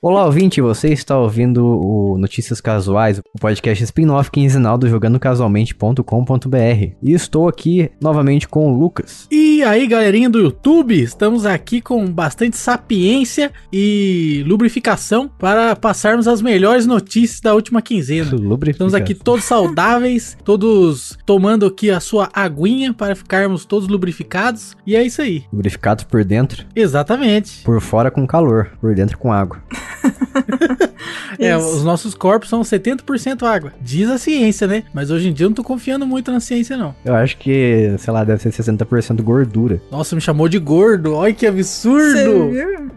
Olá, ouvinte, você está ouvindo o Notícias Casuais, o podcast spin-off quinzenal do jogandocasualmente.com.br. E estou aqui novamente com o Lucas. E aí, galerinha do YouTube, estamos aqui com bastante sapiência e lubrificação para passarmos as melhores notícias da última quinzena. Estamos aqui todos saudáveis, todos tomando aqui a sua aguinha para ficarmos todos lubrificados. E é isso aí. Lubrificados por dentro. Exatamente. Por fora com calor, por dentro com água. é, os nossos corpos são 70% água. Diz a ciência, né? Mas hoje em dia eu não tô confiando muito na ciência, não. Eu acho que, sei lá, deve ser 60% gordura. Nossa, me chamou de gordo. Olha que absurdo.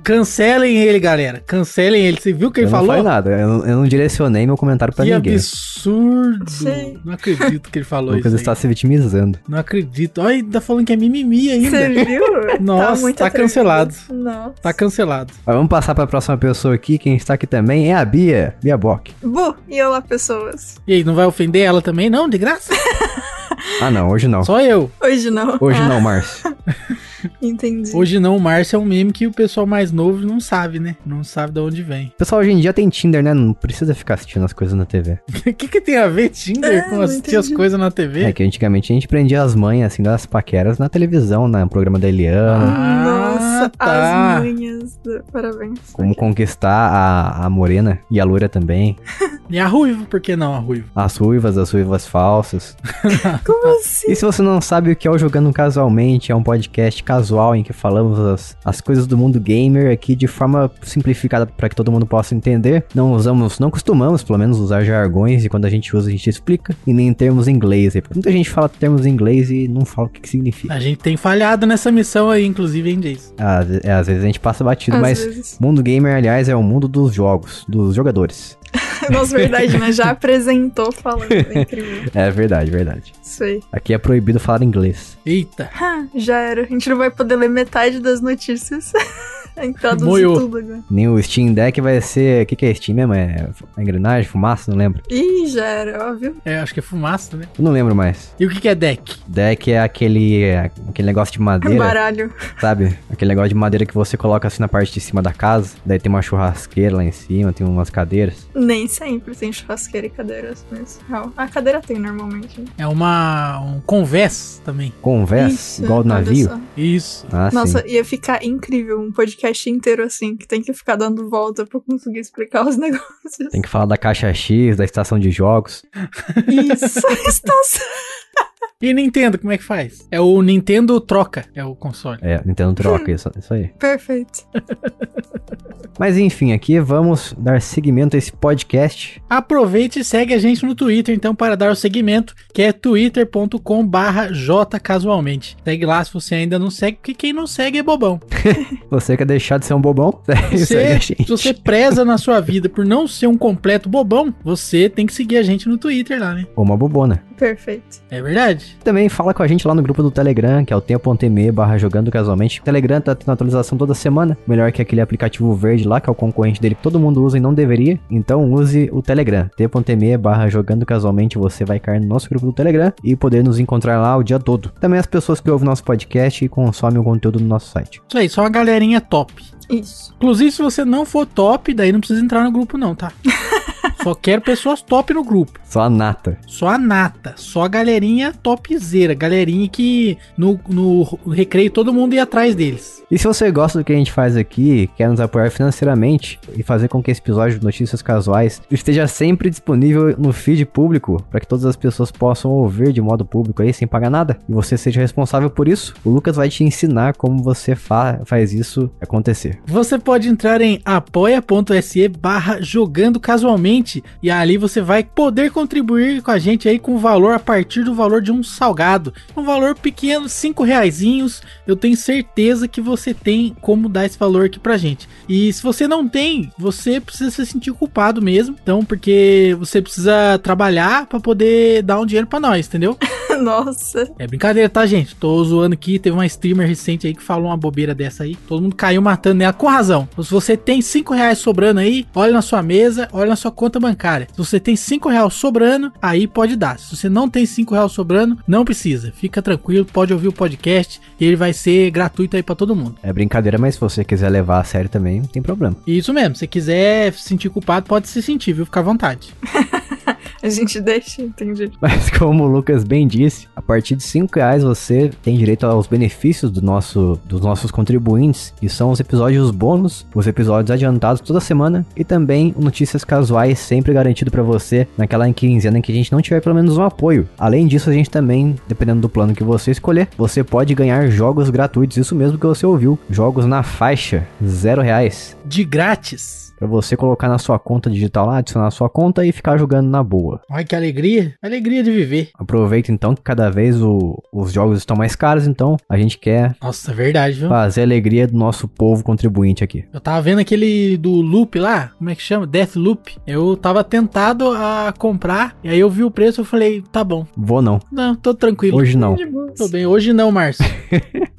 Cancelem ele, galera. Cancelem ele. Você viu o que eu ele falou? Não falei nada. Eu não, eu não direcionei meu comentário pra que ninguém. Que absurdo. Sim. Não acredito que ele falou Lucas isso. Lucas está se vitimizando. Não acredito. Olha, tá falando que é mimimi ainda. Você viu? Nossa, tá, tá cancelado. Nossa. Tá cancelado. Mas vamos passar pra próxima pessoa aqui. Quem está aqui também é a Bia. Bia Bock. Bu, e olá, pessoas. E aí, não vai ofender ela também, não? De graça? ah, não, hoje não. Só eu. Hoje não. Hoje ah. não, Márcio. Entendi. Hoje não, o Márcio é um meme que o pessoal mais novo não sabe, né? Não sabe de onde vem. O pessoal hoje em dia tem Tinder, né? Não precisa ficar assistindo as coisas na TV. O que, que tem a ver Tinder É, com assistir as coisas na TV? É que antigamente a gente prendia as mães, assim, das paqueras na televisão, no programa da Eliana. Ah, Nossa, tá. as manhas. Parabéns. Como conquistar a, a morena e a loira também. E a Ruiva, por que não a Ruiva? As ruivas, as ruivas falsas. Como assim? E se você não sabe o que é o Jogando Casualmente, é um podcast casual em que falamos as, as coisas do mundo gamer aqui de forma simplificada para que todo mundo possa entender. Não usamos, não costumamos, pelo menos, usar jargões e quando a gente usa a gente explica. E nem termos em inglês. porque Muita gente fala termos em inglês e não fala o que, que significa. A gente tem falhado nessa missão aí, inclusive, hein, Jace? Às, é, às vezes a gente passa batido, Às mas vezes. mundo gamer, aliás, é o mundo dos jogos, dos jogadores. Nossa, verdade, né? Já apresentou falando. É incrível. É verdade, verdade. Isso aí. Aqui é proibido falar inglês. Eita. Ah, já era. A gente não vai poder ler metade das notícias. Que traduzir Moiou. tudo agora. Nem o Steam Deck vai ser. O que, que é Steam mesmo? É engrenagem, fumaça? Não lembro. Ih, já era, óbvio. É, acho que é fumaça, né? Eu não lembro mais. E o que, que é deck? Deck é aquele, é aquele negócio de madeira, Baralho. sabe? Aquele negócio de madeira que você coloca assim na parte de cima da casa. Daí tem uma churrasqueira lá em cima, tem umas cadeiras. Nem sempre tem churrasqueira e cadeiras, mas real. A cadeira tem normalmente. né? É uma. um convés também. Convés, Isso, igual do navio. Isso. Ah, Nossa, sim. ia ficar incrível um podcast inteiro assim, que tem que ficar dando volta pra conseguir explicar os negócios. Tem que falar da caixa X, da estação de jogos. Isso, estação. E Nintendo, como é que faz? É o Nintendo troca, é o console. É, Nintendo troca, isso, isso aí. Perfeito. Mas enfim, aqui vamos dar seguimento a esse podcast. Aproveite e segue a gente no Twitter, então, para dar o segmento, que é twitter.com barra jcasualmente. Segue lá se você ainda não segue, porque quem não segue é bobão. Você quer deixar de ser um bobão? Segue Você, a se gente. você preza na sua vida por não ser um completo bobão, você tem que seguir a gente no Twitter lá, né? Ou uma bobona. Perfeito. É verdade. Também fala com a gente lá no grupo do Telegram, que é o tempo.me barra jogando casualmente. O Telegram tá tendo atualização toda semana. Melhor que aquele aplicativo verde lá, que é o concorrente dele que todo mundo usa e não deveria. Então use o Telegram. T.me barra jogando casualmente. Você vai cair no nosso grupo do Telegram e poder nos encontrar lá o dia todo. Também as pessoas que ouvem nosso podcast e consomem o conteúdo no nosso site. Isso aí, só uma galerinha top. Isso. Inclusive, se você não for top, daí não precisa entrar no grupo, não, tá? Só quero pessoas top no grupo. Só a nata. Só a nata. Só a galerinha topzera. Galerinha que no, no recreio todo mundo ia atrás deles. E se você gosta do que a gente faz aqui, quer nos apoiar financeiramente e fazer com que esse episódio de Notícias Casuais esteja sempre disponível no feed público, para que todas as pessoas possam ouvir de modo público aí, sem pagar nada, e você seja responsável por isso, o Lucas vai te ensinar como você fa faz isso acontecer. Você pode entrar em apoia.se barra jogando casualmente e ali você vai poder contribuir com a gente aí com o valor a partir do valor de um salgado. Um valor pequeno, cinco reaisinhos. Eu tenho certeza que você tem como dar esse valor aqui pra gente. E se você não tem, você precisa se sentir culpado mesmo. Então, porque você precisa trabalhar pra poder dar um dinheiro pra nós, entendeu? Nossa. É brincadeira, tá, gente? Tô zoando aqui. Teve uma streamer recente aí que falou uma bobeira dessa aí. Todo mundo caiu matando nela com razão. Se você tem 5 reais sobrando aí, olha na sua mesa, olha na sua conta bancária. Se você tem 5 reais sobrando, aí pode dar. Se você não tem 5 reais sobrando, não precisa. Fica tranquilo, pode ouvir o podcast e ele vai ser gratuito aí pra todo mundo. É brincadeira, mas se você quiser levar a sério também, não tem problema. Isso mesmo, se quiser se sentir culpado, pode se sentir, viu? Fica à vontade. A gente deixa, entendi. Mas como o Lucas bem disse, a partir de 5 reais você tem direito aos benefícios do nosso, dos nossos contribuintes, que são os episódios bônus, os episódios adiantados toda semana e também notícias casuais sempre garantido pra você naquela quinzena em que a gente não tiver pelo menos um apoio. Além disso, a gente também, dependendo do plano que você escolher, você pode ganhar jogos gratuitos, isso mesmo que você ouviu, jogos na faixa, zero reais. De grátis. Pra você colocar na sua conta digital lá, adicionar a sua conta e ficar jogando na boa. Olha que alegria. Alegria de viver. Aproveita então que cada vez o- os jogos estão mais caros, então a gente quer Nossa, é verdade, viu? fazer a alegria do nosso povo contribuinte aqui. Eu tava vendo aquele do Loop lá, como é que chama? Death Loop. Eu tava tentado a comprar, e aí eu vi o preço e falei, tá bom. Vou não. Não, tô tranquilo. Hoje não. Tô bem. Hoje não, Márcio.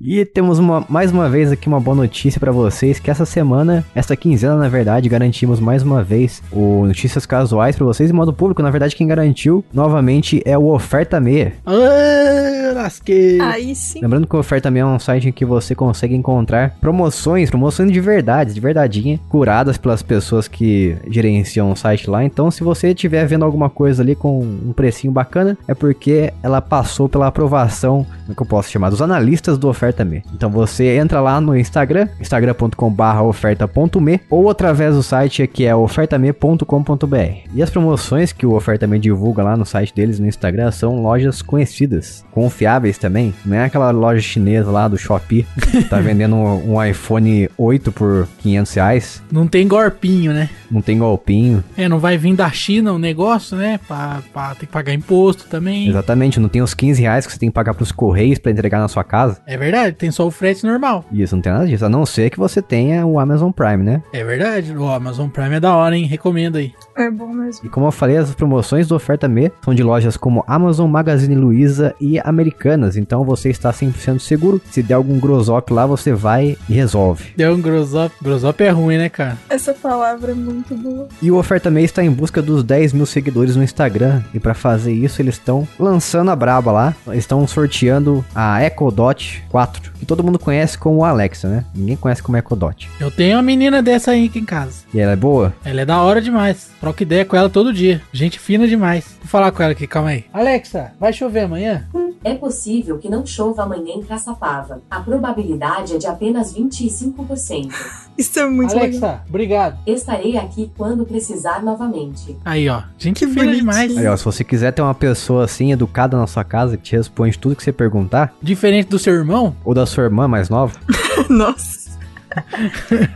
E temos uma- mais uma vez aqui uma boa notícia pra vocês, que essa semana, essa quinzena na verdade, garantimos mais uma vez o Notícias Casuais pra vocês em modo público. Na verdade, quem garantiu novamente é o Oferta Meia. ah, lasquei. Aí sim. Lembrando que o Oferta Meia é um site em que você consegue encontrar promoções, promoções de verdade, de verdadeinha, curadas pelas pessoas que gerenciam o site lá. Então, se você estiver vendo alguma coisa ali com um precinho bacana, é porque ela passou pela aprovação, como é que eu posso chamar, dos analistas do Oferta Me. Então, você entra lá no Instagram, instagram.com/oferta.me ou através do site que é ofertame.com.br. E as promoções que o Oferta Me divulga lá no site deles no Instagram são lojas conhecidas, confiáveis também. Não é aquela loja chinesa lá do Shopee que tá vendendo um, um iPhone 8 por 500 reais. Não tem gorpinho, né? Não tem golpinho. É, não vai vir da China o negócio, né? Pra, pra ter que pagar imposto também. Exatamente, não tem os 15 reais que você tem que pagar pros correios pra entregar na sua casa. É verdade, tem só o frete normal. Isso, não tem nada disso. A não ser que você tenha o Amazon Prime, né? É verdade. O Amazon Prime é da hora, hein? Recomendo aí. É bom mesmo. E como eu falei, as promoções do Oferta Me são de lojas como Amazon, Magazine Luiza e Americanas. Então você está 100% seguro. Se der algum grosop lá, você vai e resolve. Deu um grosop. Grosop é ruim, né, cara? Essa palavra é muito boa. E o Oferta Me está em busca dos 10 mil seguidores no Instagram. E para fazer isso, eles estão lançando a braba lá. Eles estão sorteando a Echo Dot 4, que todo mundo conhece como Alexa, né? Ninguém conhece como Echo Dot. Eu tenho uma menina dessa aí aqui em casa. E ela é boa? Ela é da hora demais. Troca ideia com ela todo dia. Gente fina demais. Vou falar com ela aqui, calma aí. Alexa, vai chover amanhã? É possível que não chova amanhã em Caçapava. A probabilidade é de apenas 25%. Isso é muito legal. Alexa, obrigado. Estarei aqui quando precisar novamente. Aí, ó. Gente Que fina bonitinho. demais. Aí, ó, se você quiser ter uma pessoa assim, educada na sua casa, que te responde tudo que você perguntar, Diferente do seu irmão, ou da sua irmã mais nova, Nossa.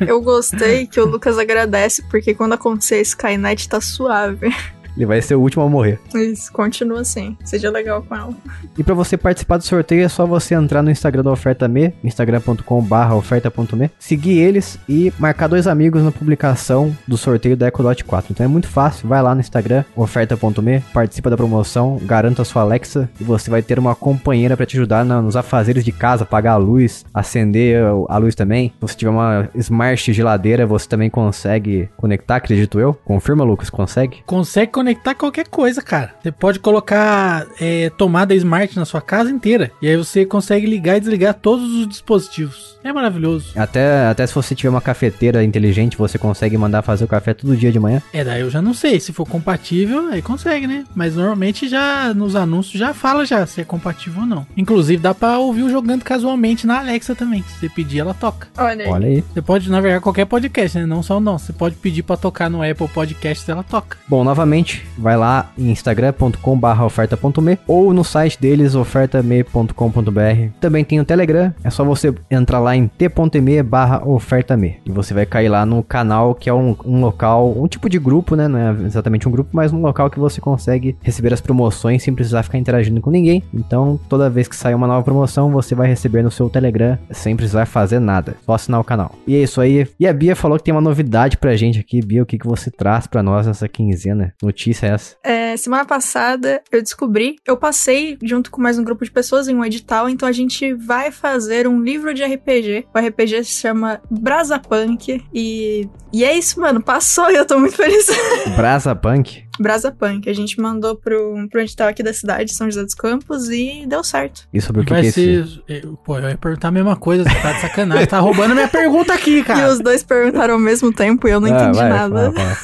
Eu gostei que o Lucas agradece, porque quando acontecer a Skynet tá suave. Ele vai ser o último a morrer. Isso, continua assim. Seja legal com ela. E para você participar do sorteio é só você entrar no Instagram da Oferta Me, instagram.com/barra oferta.me, seguir eles e marcar dois amigos na publicação do sorteio da Echo Dot 4. Então é muito fácil, vai lá no Instagram, oferta.me, participa da promoção, garanta a sua Alexa e você vai ter uma companheira para te ajudar na- nos afazeres de casa, apagar a luz, acender a luz também. Se você tiver uma smart geladeira, você também consegue conectar, acredito eu. Confirma, Lucas, consegue? consegue conectar qualquer coisa, cara. Você pode colocar é, tomada smart na sua casa inteira. E aí você consegue ligar e desligar todos os dispositivos. É maravilhoso. Até, até se você tiver uma cafeteira inteligente, você consegue mandar fazer o café todo dia de manhã. É, daí eu já não sei. Se for compatível, aí consegue, né? Mas normalmente já nos anúncios já fala já se é compatível ou não. Inclusive dá pra ouvir o jogando casualmente na Alexa também. Se você pedir, ela toca. Olha aí. Olha aí. Você pode navegar qualquer podcast, né? Não só não. Você pode pedir pra tocar no Apple Podcasts, ela toca. Bom, novamente, vai lá em instagram.com.br oferta.me ou no site deles, ofertame.com.br. Também tem o Telegram, é só você entrar lá em t.me barra ofertame. E você vai cair lá no canal, que é um, um local, um tipo de grupo, né? Não é exatamente um grupo, mas um local que você consegue receber as promoções sem precisar ficar interagindo com ninguém. Então, toda vez que sair uma nova promoção, você vai receber no seu Telegram sem precisar fazer nada. Só assinar o canal. E é isso aí. E a Bia falou que tem uma novidade pra gente aqui. Bia, o que, que você traz pra nós nessa quinzena? Notícias notícia é essa? É, semana passada eu descobri, eu passei junto com mais um grupo de pessoas em um edital, então a gente vai fazer um livro de RPG. O RPG se chama Brasa Punk e, e é isso, mano. Passou e eu tô muito feliz. Brasa Punk? Brasa Punk. A gente mandou pro, pro edital aqui da cidade, São José dos Campos, e deu certo. E sobre o que, Vai que é ser. esse? eu- Pô, eu ia perguntar a mesma coisa, você tá de sacanagem. tá roubando minha pergunta aqui, E cara. os dois perguntaram ao mesmo tempo e eu não Ah, entendi vai, nada. fala, fala.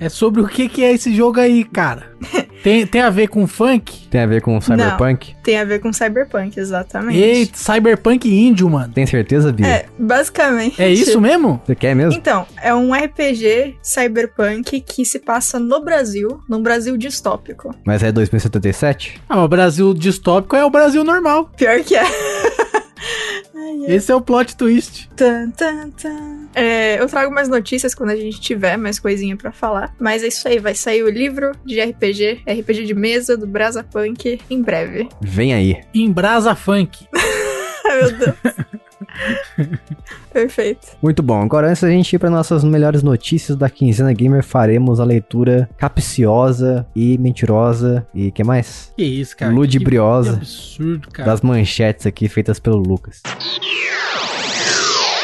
É sobre o que, que é esse jogo aí, cara. Tem, tem a ver com funk? Tem a ver com Cyberpunk? Tem a ver com Cyberpunk, exatamente. Eita, Cyberpunk índio, mano. Tem certeza, Bia? É, basicamente. É isso mesmo? Você quer mesmo? Então, é um RPG cyberpunk que se passa no Brasil, num Brasil distópico. Mas é 2077? Ah, o Brasil distópico é o Brasil normal. Pior que é. Esse é o plot twist. Tan, tan, tan. É, eu trago mais notícias quando a gente tiver mais coisinha pra falar. Mas é isso aí, vai sair o livro de RPG, RPG de mesa do Brasa Punk em breve. Vem aí. Em Brasa Funk. Meu Deus. Perfeito. Muito bom. Agora, antes da gente ir para nossas melhores notícias da Quinzena Gamer, faremos a leitura capciosa e mentirosa e que mais? Que isso, cara. Ludibriosa. Que, que absurdo, cara. Das manchetes aqui feitas pelo Lucas.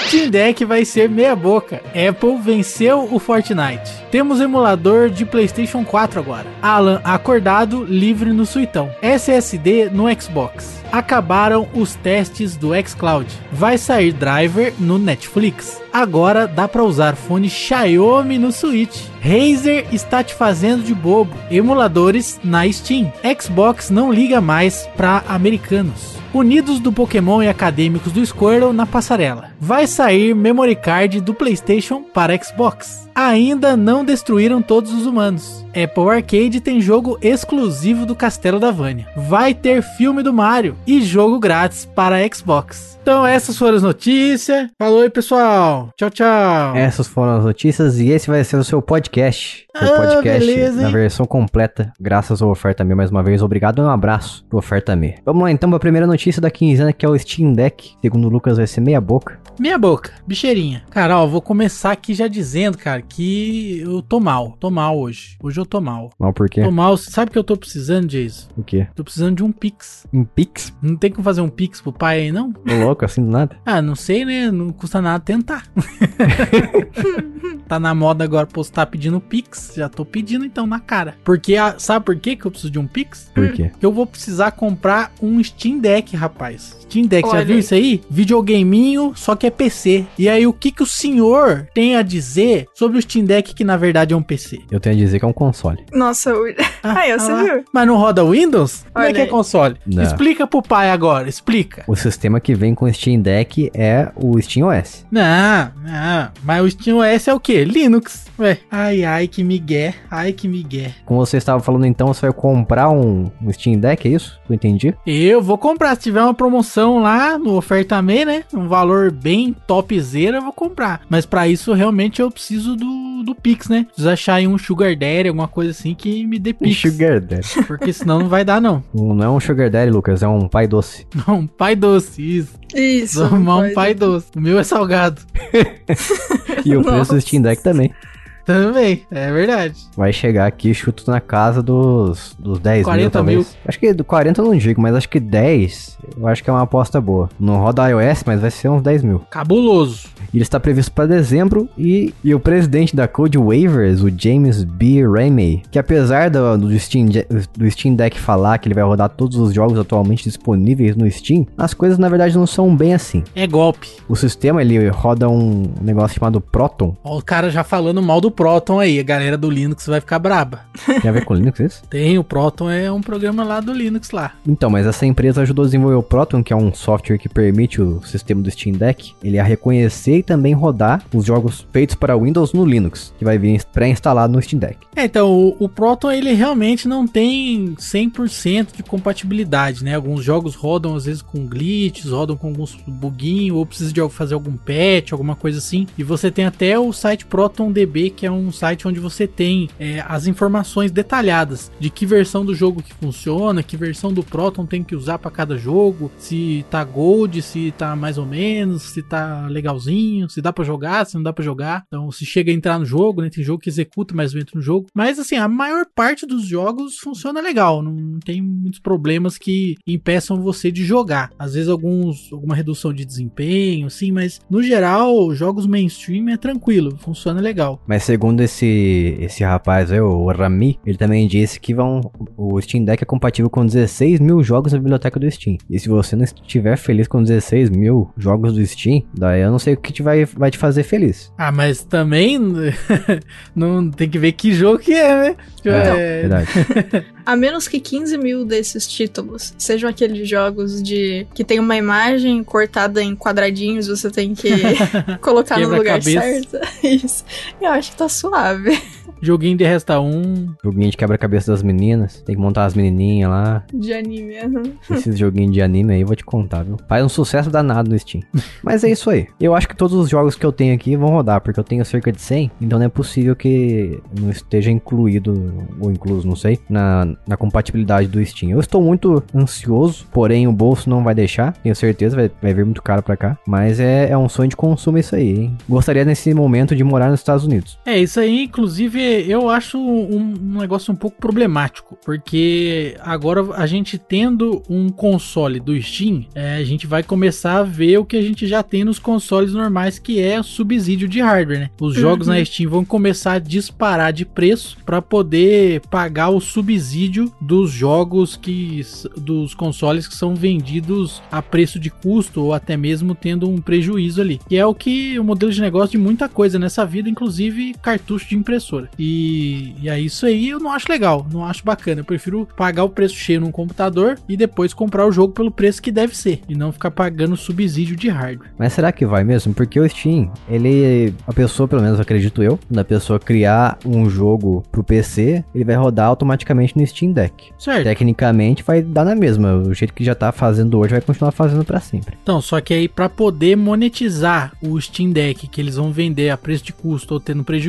Steam Deck vai ser meia boca. Apple venceu o Fortnite. Temos emulador de PlayStation 4 agora. Alan acordado, livre no suitão. SSD no Xbox. Acabaram os testes do xCloud. Vai sair driver no Netflix. Agora dá pra usar fone Xiaomi no Switch. Razer está te fazendo de bobo. Emuladores na Steam. Xbox não liga mais pra americanos. Unidos do Pokémon e acadêmicos do Squirtle na passarela. Vai sair memory card do PlayStation para Xbox. Ainda não destruíram todos os humanos. Apple Arcade tem jogo exclusivo do Castelo da Vânia. Vai ter filme do Mario e jogo grátis para Xbox. Então essas foram as notícias. Falou aí, pessoal. Tchau, tchau. Essas foram as notícias e esse vai ser o seu podcast. Seu Ah, podcast beleza, na versão completa, graças ao Oferta Me mais uma vez. Obrigado e um abraço pro Oferta Me. Vamos lá então para a primeira notícia da quinzena, que é o Steam Deck. Segundo o Lucas, vai ser meia boca. Minha boca, bicheirinha. Cara, ó, vou começar aqui já dizendo, cara, que eu tô mal. Tô mal hoje. Hoje eu tô mal. Mal por quê? Tô mal. Sabe o que eu tô precisando, Jason? O quê? Tô precisando de um Pix. Um Pix? Não tem como fazer um Pix pro pai aí, não? Tô louco, assim do nada? Ah, não sei, né? Não custa nada tentar. tá na moda agora postar pedindo Pix. Já tô pedindo então na cara. Porque, a- sabe por quê que eu preciso de um Pix? Por quê? Que eu vou precisar comprar um Steam Deck, rapaz. Steam Deck, já Olha viu aí. isso aí? Videogameinho, só que é PC. E aí, o que que o senhor tem a dizer sobre o Steam Deck, que na verdade é um PC? Eu tenho a dizer que é um console. Nossa, o... Aí, você lá. viu? Mas não roda Windows? Como é que é aí. console? Não. Explica pro pai agora, explica. O sistema que vem com o Steam Deck é o Steam OS. Não, não. Mas o Steam OS é o quê? Linux. Ué. Ai, ai, que migué. Ai, que migué. Como você estava falando então, você vai comprar um, Steam Deck, é isso? Eu entendi? Eu vou comprar. Se tiver uma promoção lá no Oferta Me, né? Um valor bem topzera, eu vou comprar. Mas pra isso, realmente, eu preciso do, do Pix, né? Preciso achar aí um Sugar Daddy, alguma coisa assim que me dê Pix. Sugar Daddy. Porque senão não vai dar, não. Um- Não é um Sugar Daddy, Lucas, é um pai doce. Não, um pai doce, isso. Isso. Arrumar um pode. pai doce. O meu é salgado. E o preço do Steam Deck também. Também, é verdade. Vai chegar aqui, chuto na casa dos, dos 10 mil, 40 talvez. mil. Acho que do 40 eu não digo, mas acho que 10 eu acho que é uma aposta boa. Não roda iOS, mas vai ser uns 10 mil. Cabuloso. Ele está previsto para dezembro e, e o presidente da Code Waivers, o James B. Ramey, que apesar do, do, Steam, do Steam Deck falar que ele vai rodar todos os jogos atualmente disponíveis no Steam, as coisas na verdade não são bem assim. É golpe. O sistema ele roda um negócio chamado Proton. Ó, o cara já falando mal do Proton aí. A galera do Linux vai ficar braba. Tem a ver com Linux isso? Tem, o Proton é um programa lá do Linux lá. Então, mas essa empresa ajudou a desenvolver o Proton, que é um software que permite o sistema do Steam Deck, ele a reconhecer e também rodar os jogos feitos para Windows no Linux, que vai vir pré-instalado no Steam Deck. É, então, o, o Proton ele realmente não tem 100% de compatibilidade, né? Alguns jogos rodam às vezes com glitches, rodam com alguns buguinhos, ou precisa de fazer algum patch, alguma coisa assim. E você tem até o site ProtonDB, que é um site onde você tem é, as informações detalhadas de que versão do jogo que funciona, que versão do Proton tem que usar para cada jogo, se tá gold, se tá mais ou menos, se tá legalzinho se dá para jogar, se não dá para jogar. Então, se chega a entrar no jogo, né? Tem jogo que executa, mas não entra no jogo. Mas, assim, a maior parte dos jogos funciona legal. Não tem muitos problemas que impeçam você de jogar. Às vezes, alguns, alguma redução de desempenho, assim, mas no geral, jogos mainstream é tranquilo, funciona legal. Mas segundo esse, esse rapaz aí, o Rami, ele também disse que vão, o Steam Deck é compatível com 16 mil jogos na biblioteca do Steam. E se você não estiver feliz com 16 mil jogos do Steam, daí eu não sei o que te vai, vai te fazer feliz. Ah, mas também não tem que ver que jogo que é, né? É, É, verdade. A menos que 15 mil desses títulos sejam aqueles jogos de que tem uma imagem cortada em quadradinhos, você tem que colocar no lugar certo. Isso. Eu acho que tá suave. Joguinho de resta um. Joguinho de quebra-cabeça das meninas, tem que montar as menininhas lá. De anime. aham. Esses joguinhos de anime aí, eu vou te contar, viu? Faz um sucesso danado no Steam. Mas é isso aí. Eu acho que todos os jogos que eu tenho aqui vão rodar, porque eu tenho cerca de 100, então não é possível que não esteja incluído, ou incluso, não sei, na, na compatibilidade do Steam. Eu estou muito ansioso, porém o bolso não vai deixar, tenho certeza, vai, vai vir muito caro pra cá. Mas é, é um sonho de consumo isso aí, hein? Gostaria nesse momento de morar nos Estados Unidos. É, isso aí, inclusive, eu acho um, um negócio um pouco problemático, porque agora a gente tendo um console do Steam, é, a gente vai começar a ver o que a gente já tem nos consoles normais, que é subsídio de hardware, né? Os jogos na Steam vão começar a disparar de preço para poder pagar o subsídio dos jogos que dos consoles que são vendidos a preço de custo ou até mesmo tendo um prejuízo ali. Que é o que o modelo de negócio de muita coisa nessa vida, inclusive cartucho de impressora. E, e é isso aí eu não acho legal, não acho bacana. Eu prefiro pagar o preço cheio num computador e depois comprar o jogo pelo preço que deve ser e não ficar pagando subsídio de hardware. Mas será que vai mesmo? Porque o Steam, ele. A pessoa, pelo menos acredito eu, da pessoa criar um jogo pro PC, ele vai rodar automaticamente no Steam Deck. Certo? Tecnicamente vai dar na mesma. O jeito que já tá fazendo hoje vai continuar fazendo pra sempre. Então, só que aí para poder monetizar o Steam Deck que eles vão vender a preço de custo ou tendo prejuízo,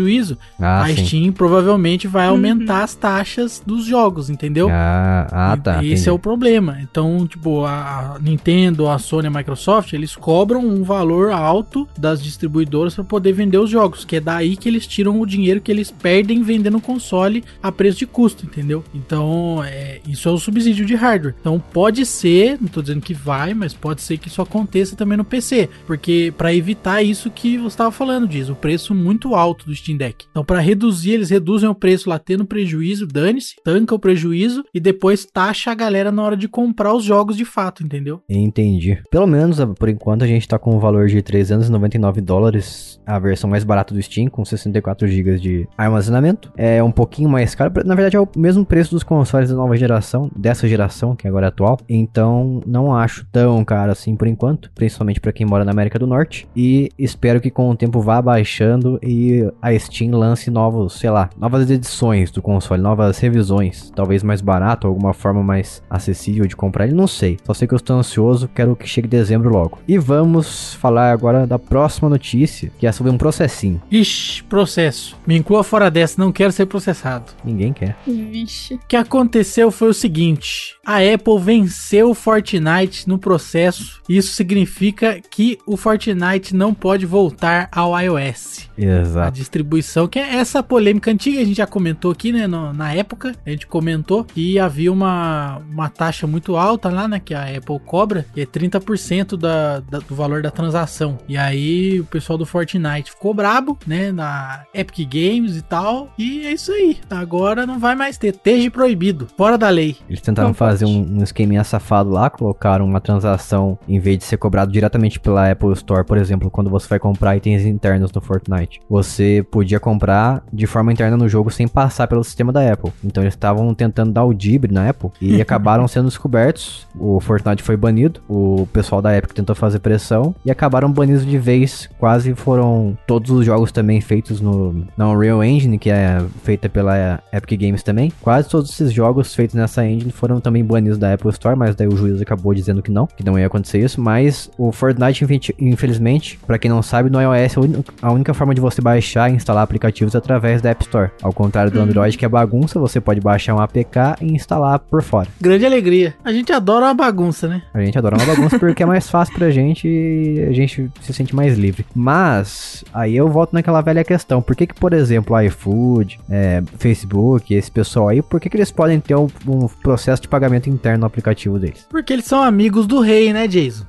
Ah, a sim. Steam provavelmente vai aumentar as taxas dos jogos, entendeu? Ah, ah, tá. E esse entendi. é o problema. Então, tipo, a a Nintendo, a Sony, a Microsoft, eles cobram um valor alto das distribuidoras para poder vender os jogos, que é daí que eles tiram o dinheiro que eles perdem vendendo o console a preço de custo, entendeu? Então, é, isso é o subsídio de hardware. Então, pode ser, não tô dizendo que vai, mas pode ser que isso aconteça também no PC, porque para evitar isso que você estava falando, diz, o preço muito alto do Steam Deck. Então, para reduzir, eles reduzem o preço lá tendo prejuízo, dane-se, tanca o prejuízo e depois taxa a galera na hora de comprar os jogos de fato, entendeu? Entendi. Pelo menos, ah, por enquanto, a gente tá com o valor de 399 dólares, a versão mais barata do Steam, com 64 GB de armazenamento. É um pouquinho mais caro, na verdade é o mesmo preço dos consoles da nova geração, dessa geração, que agora é atual. Então, não acho tão caro assim por enquanto, principalmente para quem mora na América do Norte. E espero que com o tempo vá baixando e a Steam lance novos, sei lá, novas edições do console, novas revisões, talvez mais barato, alguma forma mais acessível de comprar ele, não sei. Só sei que eu estou ansioso, quero que chegue dezembro logo. E vamos falar agora da próxima notícia, que é sobre um processinho. Ixi, processo. Me inclua fora dessa, não quero ser processado. Ninguém quer. Vixe. O que aconteceu foi o seguinte: a Apple venceu o Fortnite no processo. Isso significa que o Fortnite não pode voltar ao iOS. A Exato. Distribuição, que é essa polêmica antiga, a gente já comentou aqui, né? no- na época, a gente comentou que havia uma, uma taxa muito alta lá, né? Que a Apple cobra, que é 30% da, da- do valor da transação. E aí o pessoal do Fortnite ficou brabo, né? Na Epic Games e tal. E é isso aí. Agora não vai mais ter. Esteja proibido. Fora da lei. Eles tentaram Não fazer um, um esqueminha safado lá, colocaram uma transação em vez de ser cobrado diretamente pela Apple Store, por exemplo, quando você vai comprar itens internos no Fortnite. Você podia comprar de forma interna no jogo sem passar pelo sistema da Apple. Então eles estavam tentando dar o dibre na Apple e acabaram sendo descobertos. O Fortnite foi banido, o pessoal da Epic tentou fazer pressão e acabaram banidos de vez. Quase foram todos os jogos também feitos no na Unreal Engine, que é feita pela Epic Games também. Quase todos esses jogos feitos nessa engine foram também banidos da Apple Store, mas daí o juiz acabou dizendo que não, que não ia acontecer isso. Mas o Fortnite, infelizmente- pra quem não sabe, no iOS a única forma de você baixar instalar aplicativos através da App Store. Ao contrário do Android, que é bagunça, você pode baixar um APK e instalar por fora. Grande alegria. A gente adora uma bagunça, né? A gente adora uma bagunça porque é mais fácil pra gente e a gente se sente sente mais livre. Mas, aí eu volto naquela velha questão. Por que que, por exemplo, iFood, é, Facebook, esse pessoal aí, por que que eles podem ter um, um processo de pagamento interno no aplicativo deles? Porque eles são amigos do rei, né, Jason?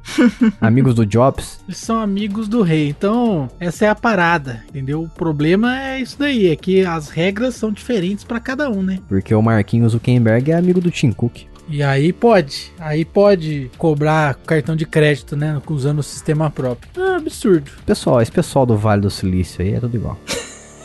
Amigos do Jobs? Eles são amigos do rei. Então, essa é a parada, entendeu? O problema é isso daí, é que as regras são diferentes pra cada um, né? Porque o Marquinhos Zuckerberg é amigo do Tim Cook. E aí pode, aí pode cobrar cartão de crédito, né, usando o sistema próprio. É absurdo. Pessoal, esse pessoal do Vale do Silício aí é tudo igual.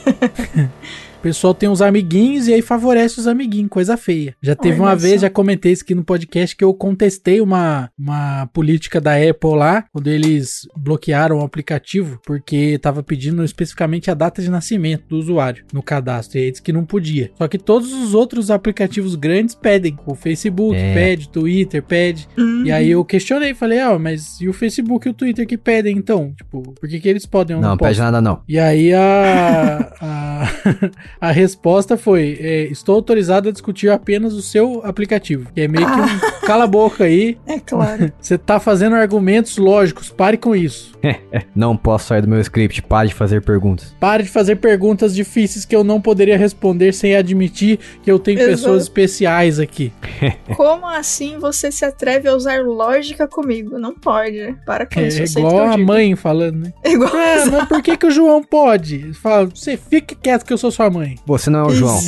O pessoal tem uns amiguinhos e aí favorece os amiguinhos, coisa feia. Já teve Olha uma vez, só. já comentei isso aqui no podcast, que eu contestei uma, uma política da Apple lá, quando eles bloquearam o aplicativo, porque tava pedindo especificamente a data de nascimento do usuário no cadastro. E aí disse que não podia. Só que todos os outros aplicativos grandes pedem. O Facebook É. pede, Twitter pede. Uhum. E aí eu questionei, falei, ah, mas e o Facebook e o Twitter que pedem então? Tipo, por que, que eles podem ou Não, não, pede nada não. E aí a, a, a resposta foi: é, estou autorizado a discutir apenas o seu aplicativo. E é meio que um cala a boca aí. É claro. Você tá fazendo argumentos lógicos, pare com isso. Não posso sair do meu script, pare de fazer perguntas. Pare de fazer perguntas difíceis que eu não poderia responder sem admitir que eu tenho Exato. pessoas especiais aqui. Como assim você se atreve a usar lógica comigo? Não pode. Para com É, isso. sei igual a mãe falando, né? É igual É, mas por que, que o João pode? Fala, você fique quieto que eu sou sua mãe. Você não é o Isso. João.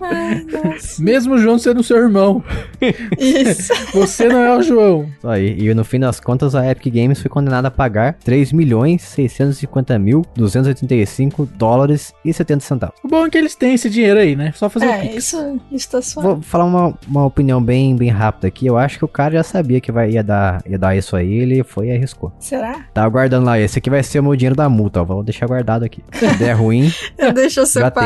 Ai. Mesmo o João sendo seu irmão, Isso. você não é o João. Isso aí. E no fim das contas, a Epic Games foi condenada a pagar 3 milhões 650 mil 285 dólares e 70 centavos. O bom é que eles têm esse dinheiro aí, né? Só fazer o É, pix. isso, isso tá suave. Vou falar uma, uma opinião bem, bem rápida aqui. Eu acho que o cara já sabia que vai, ia, dar, ia dar isso aí, ele foi e arriscou. Será? Tá guardando lá, esse aqui vai ser o meu dinheiro da multa, ó. Vou deixar guardado aqui. Se der ruim, Eu deixo Já tem.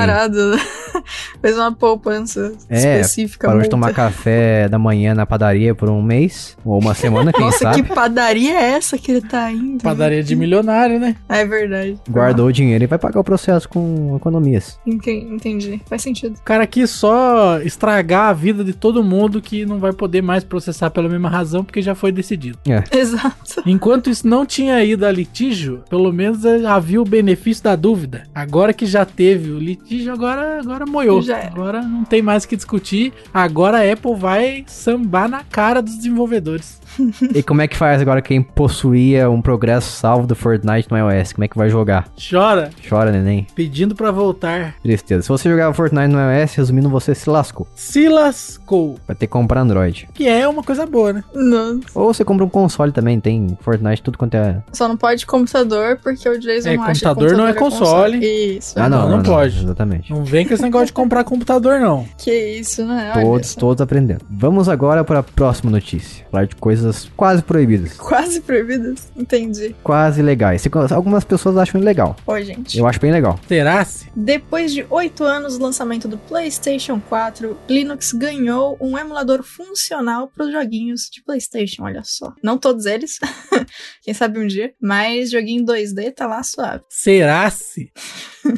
Fez uma poupança É, específica. parou de multa. tomar café da manhã na padaria por um mês, ou uma semana, quem Nossa, sabe. que padaria é essa que ele tá indo? Padaria de milionário, né? É verdade. Guardou o dinheiro e vai pagar o processo com economias. Enten- Entendi. Faz sentido. O cara quis só estragar a vida de todo mundo que não vai poder mais processar pela mesma razão porque já foi decidido. Exato. Enquanto isso não tinha ido a litígio, pelo menos havia o benefício da dúvida. Agora que já teve o litígio, agora, agora moiou. Já era. Agora não tem mais o que discutir. Agora a Apple vai sambar na cara dos desenvolvedores. E como é que faz agora quem possuía um progresso salvo do Fortnite no iOS? Como é que vai jogar? Chora, Chora, neném. pedindo pra voltar. Tristeza. Se você jogava Fortnite no iOS, resumindo, você se lascou. Se lascou. Vai ter que comprar Android. Que é uma coisa boa, né? Não, Ou você compra um console também, tem Fortnite tudo quanto é. só não pode computador porque o Jason É, não acha que computador não é console. Isso. Ah, é. não, não, não, não pode. Exatamente. Não vem com esse negócio de comprar computador, não. Que isso, né? Olha Todos, só. todos aprendendo. Vamos agora para a próxima notícia. Falar de coisas quase proibidas. Quase proibidas. Entendi. Quase legais. Se- Algumas pessoas acham ilegal. Oi, gente. Eu acho bem legal. Será-se? Depois de oito anos do lançamento do PlayStation 4, Linux ganhou um emulador funcional para os joguinhos de PlayStation, olha só. Não todos eles, quem sabe um dia, mas joguinho 2D tá lá suave. Será-se?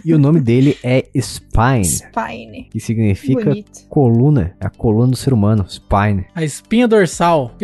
E o nome dele é Spine, Spine. que significa Bonito. coluna. É a coluna do ser humano. Spine. A espinha dorsal.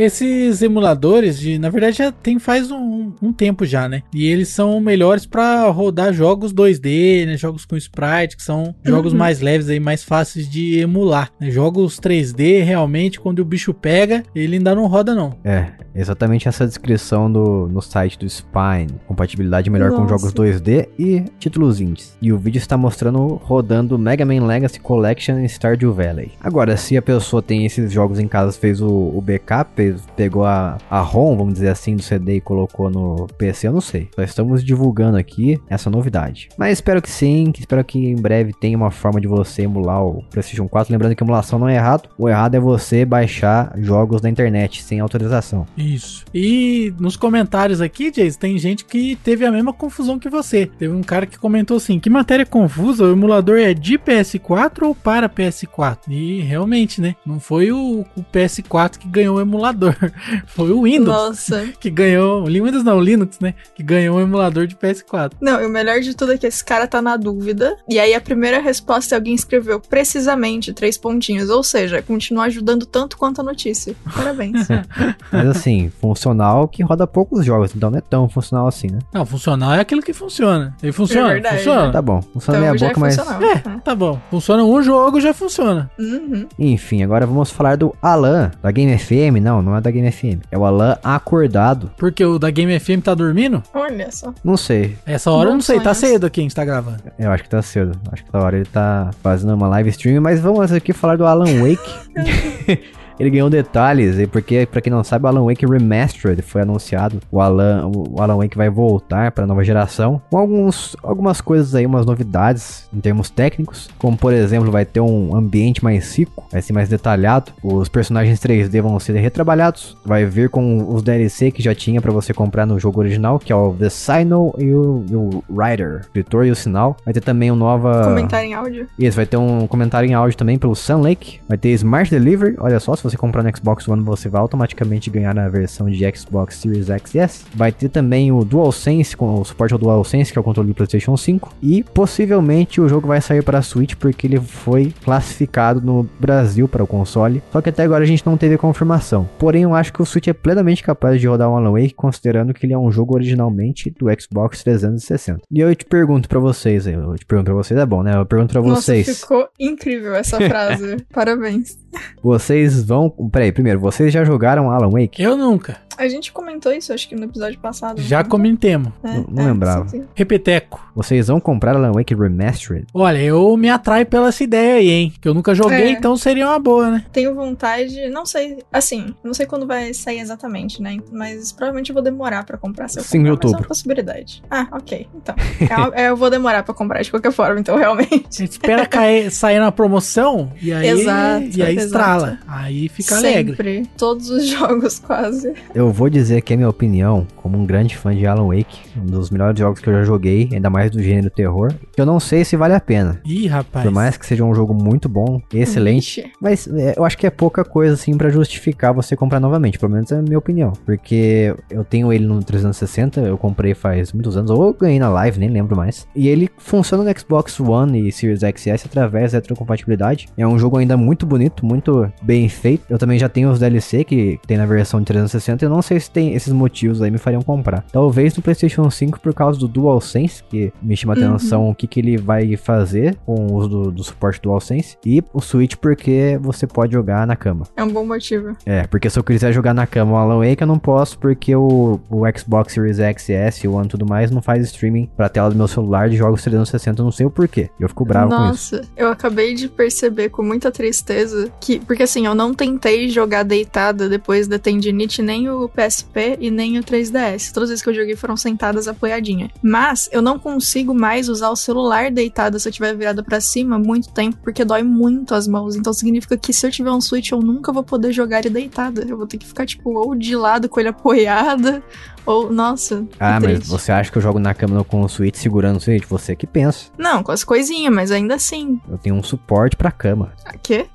Esses emuladores, de, na verdade, já tem faz um, um tempo já, né? E eles são melhores pra rodar jogos 2D, né? Jogos com sprite, que são jogos Uhum. mais leves aí, mais fáceis de emular. né? Jogos 3D, realmente, quando o bicho pega, ele ainda não roda, não. É, exatamente essa descrição do, no site do Spine. Compatibilidade melhor com Nossa. jogos 2D e títulos indies. E o vídeo está mostrando rodando Mega Man Legacy Collection em Stardew Valley. Agora, se a pessoa tem esses jogos em casa, fez o, o backup, fez- pegou a, a ROM, vamos dizer assim, do CD e colocou no PC, eu não sei. Só estamos divulgando aqui essa novidade. Mas espero que sim, que espero que em breve tenha uma forma de você emular o PlayStation 4. Lembrando que emulação não é errado. O errado é você baixar jogos da internet sem autorização. Isso. E nos comentários aqui, Jason, tem gente que teve a mesma confusão que você. Teve um cara que comentou assim: que matéria confusa, o emulador é de PS4 ou para PS4. E realmente, né? Não foi o, o PS4 que ganhou o emulador. Foi o Windows Nossa. que ganhou. O Windows não, o Linux, né? Que ganhou o emulador de PS4. Não, e o melhor de tudo é que esse cara tá na dúvida. E aí a primeira resposta é alguém escreveu precisamente três pontinhos. Ou seja, continua ajudando tanto quanto a notícia. Parabéns. Mas assim, funcional que roda poucos jogos, então não é tão funcional assim, né? Não, funcional é aquilo que funciona. Ele funciona? É verdade. funciona? Tá bom, funciona então meia já boca, é mas. É, tá bom. Funciona um jogo, já funciona. Uhum. Enfim, agora vamos falar do Alan, da Game FM. Não, não é da Game FM. É o Alan acordado. Porque o da Game FM tá dormindo? Olha só. Não sei, Essa hora eu não sei, tá cedo aqui a gente tá gravando. eu acho que tá cedo. Acho que tá hora ele tá fazendo uma live stream, mas vamos aqui falar do Alan Wake. Ele ganhou detalhes, e porque, pra quem não sabe, o Alan Wake Remastered foi anunciado. O Alan, o Alan Wake vai voltar pra nova geração, com alguns, algumas coisas aí, umas novidades em termos técnicos, como por exemplo, vai ter um ambiente mais rico, vai ser mais detalhado, os personagens 3D vão ser retrabalhados, vai vir com os DLC que já tinha pra você comprar no jogo original, que é o The Signal e o, e o Rider, escritor e o sinal. Vai ter também um nova... Comentário em áudio. Isso, vai ter um comentário em áudio também pelo Sun Lake. Vai ter Smart Delivery. Olha só, se você comprar no Xbox One, você vai automaticamente ganhar na versão de Xbox Series X e S. Vai ter também o DualSense, com o suporte ao DualSense, que é o controle do PlayStation 5. E possivelmente o jogo vai sair para a Switch, porque ele foi classificado no Brasil para o console. Só que até agora a gente não teve confirmação. Porém, eu acho que o Switch é plenamente capaz de rodar o Alan Wake, considerando que ele é um jogo originalmente do Xbox 360. E eu te pergunto para vocês, eu te pergunto para vocês, é bom, né? Eu pergunto para vocês. Nossa, ficou incrível essa frase. Parabéns. Vocês vão. Peraí, primeiro, vocês já jogaram Alan Wake? Eu nunca. A gente comentou isso, acho que no episódio passado. Já não? comentemos. É, Não- não é, lembrava. sim, sim. Repeteco. Vocês vão comprar Alan Wake Remastered? Olha, eu me atraio pela essa ideia aí, hein? Que eu nunca joguei, É. então seria uma boa, né? Tenho vontade, não sei, assim, não sei quando vai sair exatamente, né? Mas provavelmente eu vou demorar pra comprar se eu Sim, comprar, outubro. Mas é uma possibilidade. Ah, ok. Então, é uma- é, eu vou demorar pra comprar de qualquer forma, então realmente. A gente espera cair, sair na promoção e aí, Exato, e aí exato. estrala. Aí fica alegre. Sempre. Todos os jogos quase. Eu vou dizer aqui a minha opinião, como um grande fã de Alan Wake, um dos melhores jogos que eu já joguei, ainda mais do gênero terror, que eu não sei se vale a pena. Ih, rapaz. Por mais que seja um jogo muito bom, excelente, Vixe. mas é, eu acho que é pouca coisa assim pra justificar você comprar novamente, pelo menos é a minha opinião. Porque eu tenho ele no 360, eu comprei faz muitos anos, ou eu ganhei na live, nem lembro mais. E ele funciona no Xbox One e Series XS através da retrocompatibilidade. É um jogo ainda muito bonito, muito bem feito. Eu também já tenho os DLC que tem na versão de 360, eu não sei se tem esses motivos aí me fariam comprar. Talvez no PlayStation 5 por causa do DualSense, que me chama a Uhum. atenção o que, que ele vai fazer com o uso do, do suporte DualSense. E o Switch porque você pode jogar na cama. É um bom motivo. É, porque se eu quiser jogar na cama o Alan Wake, eu não posso, porque o, o Xbox Series X, S, o One e tudo mais não faz streaming pra tela do meu celular de jogos 360, eu não sei o porquê. Eu fico bravo com isso. Nossa, eu acabei de perceber com muita tristeza que. Porque assim, eu não tentei jogar deitada depois da tendinite, nem o PSP e nem o 3DS. Todas as vezes que eu joguei foram sentadas apoiadinha. Mas eu não consigo mais usar o celular deitada se eu tiver virada pra cima muito tempo, porque dói muito as mãos. Então significa que se eu tiver um Switch, eu nunca vou poder jogar ele deitada. Eu vou ter que ficar, tipo, ou de lado com ele apoiada, ou. Nossa. Ah, mas triste. você acha que eu jogo na cama com o Switch segurando o Switch? Você que pensa. Não, com as coisinhas, mas ainda assim. Eu tenho um suporte pra cama. O quê?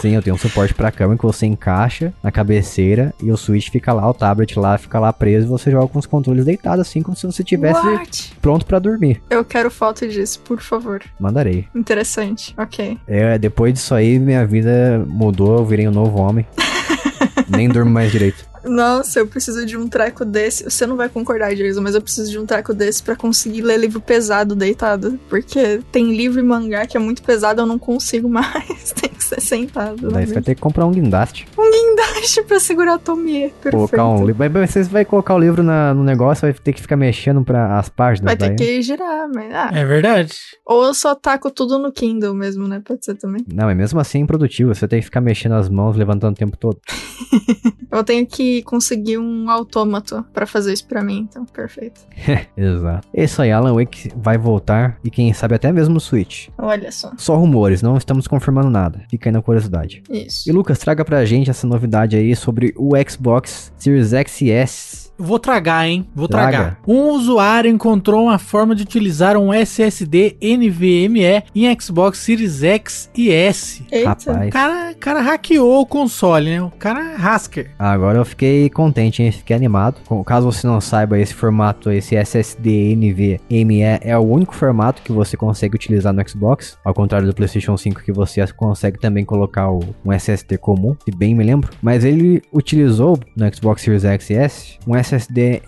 Sim, eu tenho um suporte pra cama que você encaixa na cabeceira e o Switch fica lá, o tablet lá fica lá preso e você joga com os controles deitados, assim como se você tivesse What? pronto pra dormir. Eu quero foto disso, por favor. Mandarei. Interessante. Ok. É, depois disso aí, minha vida mudou, eu virei um novo homem. Nem durmo mais direito. Nossa, eu preciso de um treco desse. Você não vai concordar, Jason, mas eu preciso de um treco desse pra conseguir ler livro pesado deitado. Porque tem livro e mangá que é muito pesado, eu não consigo mais. tem que ser sentado. Daí você vai ter que comprar um guindaste. Deixa pra segurar a Tomie. Perfeito. Colocar um livro. Você vai colocar o livro na- no negócio, vai ter que ficar mexendo para as páginas. Vai ter daí- que girar, mas. Ah, É verdade. Ou eu só taco tudo no Kindle mesmo, né? Pode ser também. Não, mas mesmo assim é improdutivo. Você tem que ficar mexendo as mãos, levantando o tempo todo. Eu tenho que conseguir um autômato pra fazer isso pra mim, então, perfeito. Exato. É Isso aí, Alan Wake vai voltar e quem sabe até mesmo o Switch. Olha só. Só rumores, não estamos confirmando nada. Fica aí na curiosidade. Isso. E Lucas, traga pra gente essa novidade aí sobre o Xbox Series X e S. Vou tragar, hein? Vou Traga. tragar. Um usuário encontrou uma forma de utilizar um SSD NVMe em Xbox Series X e S. Eita. O Rapaz. cara, o cara hackeou o console, né? O cara é hacker. Agora eu fiquei contente, hein? Fiquei animado. Caso você não saiba, esse formato, esse SSD NVMe é o único formato que você consegue utilizar no Xbox. Ao contrário do PlayStation 5, que você consegue também colocar o- um SSD comum, se bem me lembro. Mas ele utilizou no Xbox Series X e S um SSD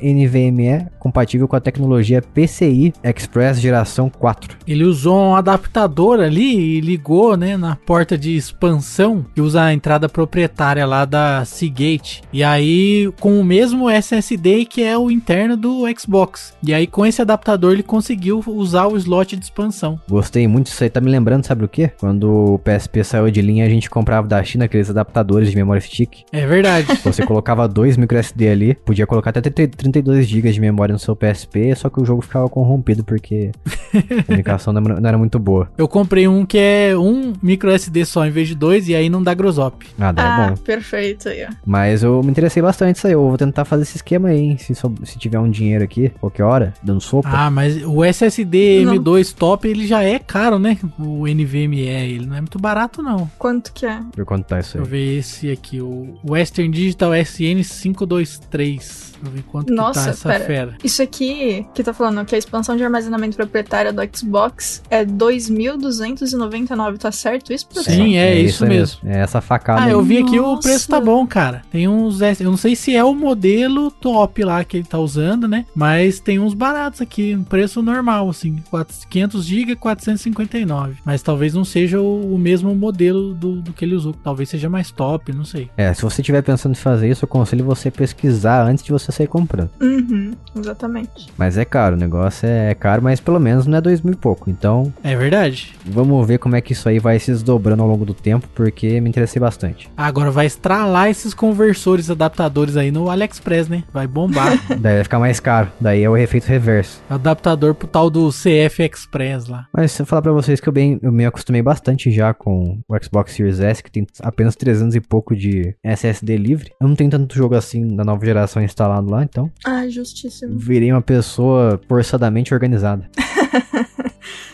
NVMe compatível com a tecnologia PCI Express geração 4. Ele usou um adaptador ali e ligou, né, na porta de expansão que usa a entrada proprietária lá da Seagate. E aí com o mesmo SSD que é o interno do Xbox. E aí com esse adaptador ele conseguiu usar o slot de expansão. Gostei muito disso aí. Tá me lembrando, sabe o quê? Quando o PSP saiu de linha, a gente comprava da China aqueles adaptadores de memória stick. É verdade. Você colocava dois micro SD ali, podia colocar até 30 32 GB de memória no seu PSP, só que o jogo ficava corrompido porque a comunicação não era- muito boa. Eu comprei um que é um micro SD só em vez de dois e aí não dá grosop. Ah, Ah, é bom. perfeito aí, ó. Mas eu me interessei bastante nisso aí. Eu vou tentar fazer esse esquema aí, hein? Se, se tiver um dinheiro aqui, qualquer hora, dando sopa. Ah, mas o SSD Não. M2 top ele já é caro, né? O NVMe, ele não é muito barato não. Quanto que é? Por quanto tá isso Deixa eu aí? ver esse aqui, o Western Digital SN523. Deixa eu ver quanto Nossa, que tá essa pera. fera. Isso aqui que tá falando que a expansão de armazenamento proprietária do Xbox é 2.299, tá certo isso, professor? Sim, é isso aí mesmo. É essa facada Ah, aí. eu vi aqui o Nossa. preço tá bom, cara. Tem uns. Eu não sei se é o modelo top lá que ele tá usando, né? Mas tem uns baratos aqui, um preço normal, assim. 400 500 GB, 459. Mas talvez não seja o, o mesmo modelo do, do que ele usou. Talvez seja mais top, não sei. É, se você estiver pensando em fazer isso, eu aconselho você pesquisar antes de você sair comprando. Uhum, exatamente. Mas é caro, o negócio é caro, mas pelo menos não é dois mil e pouco. Então, É verdade. vamos ver como é que isso aí vai se desdobrando ao longo do tempo, porque me interessei bastante. Agora vai estralar esses conversores adaptadores aí no AliExpress, né? Vai bombar. Daí vai ficar mais caro, daí é o efeito reverso. Adaptador pro tal do CF Express lá. Mas se eu falar pra vocês que eu, bem, eu me acostumei bastante já com o Xbox Series S, que tem apenas 300 e pouco de SSD livre. Eu não tenho tanto jogo assim da nova geração instalado lá, então Ah, justíssimo. virei uma pessoa forçadamente organizada.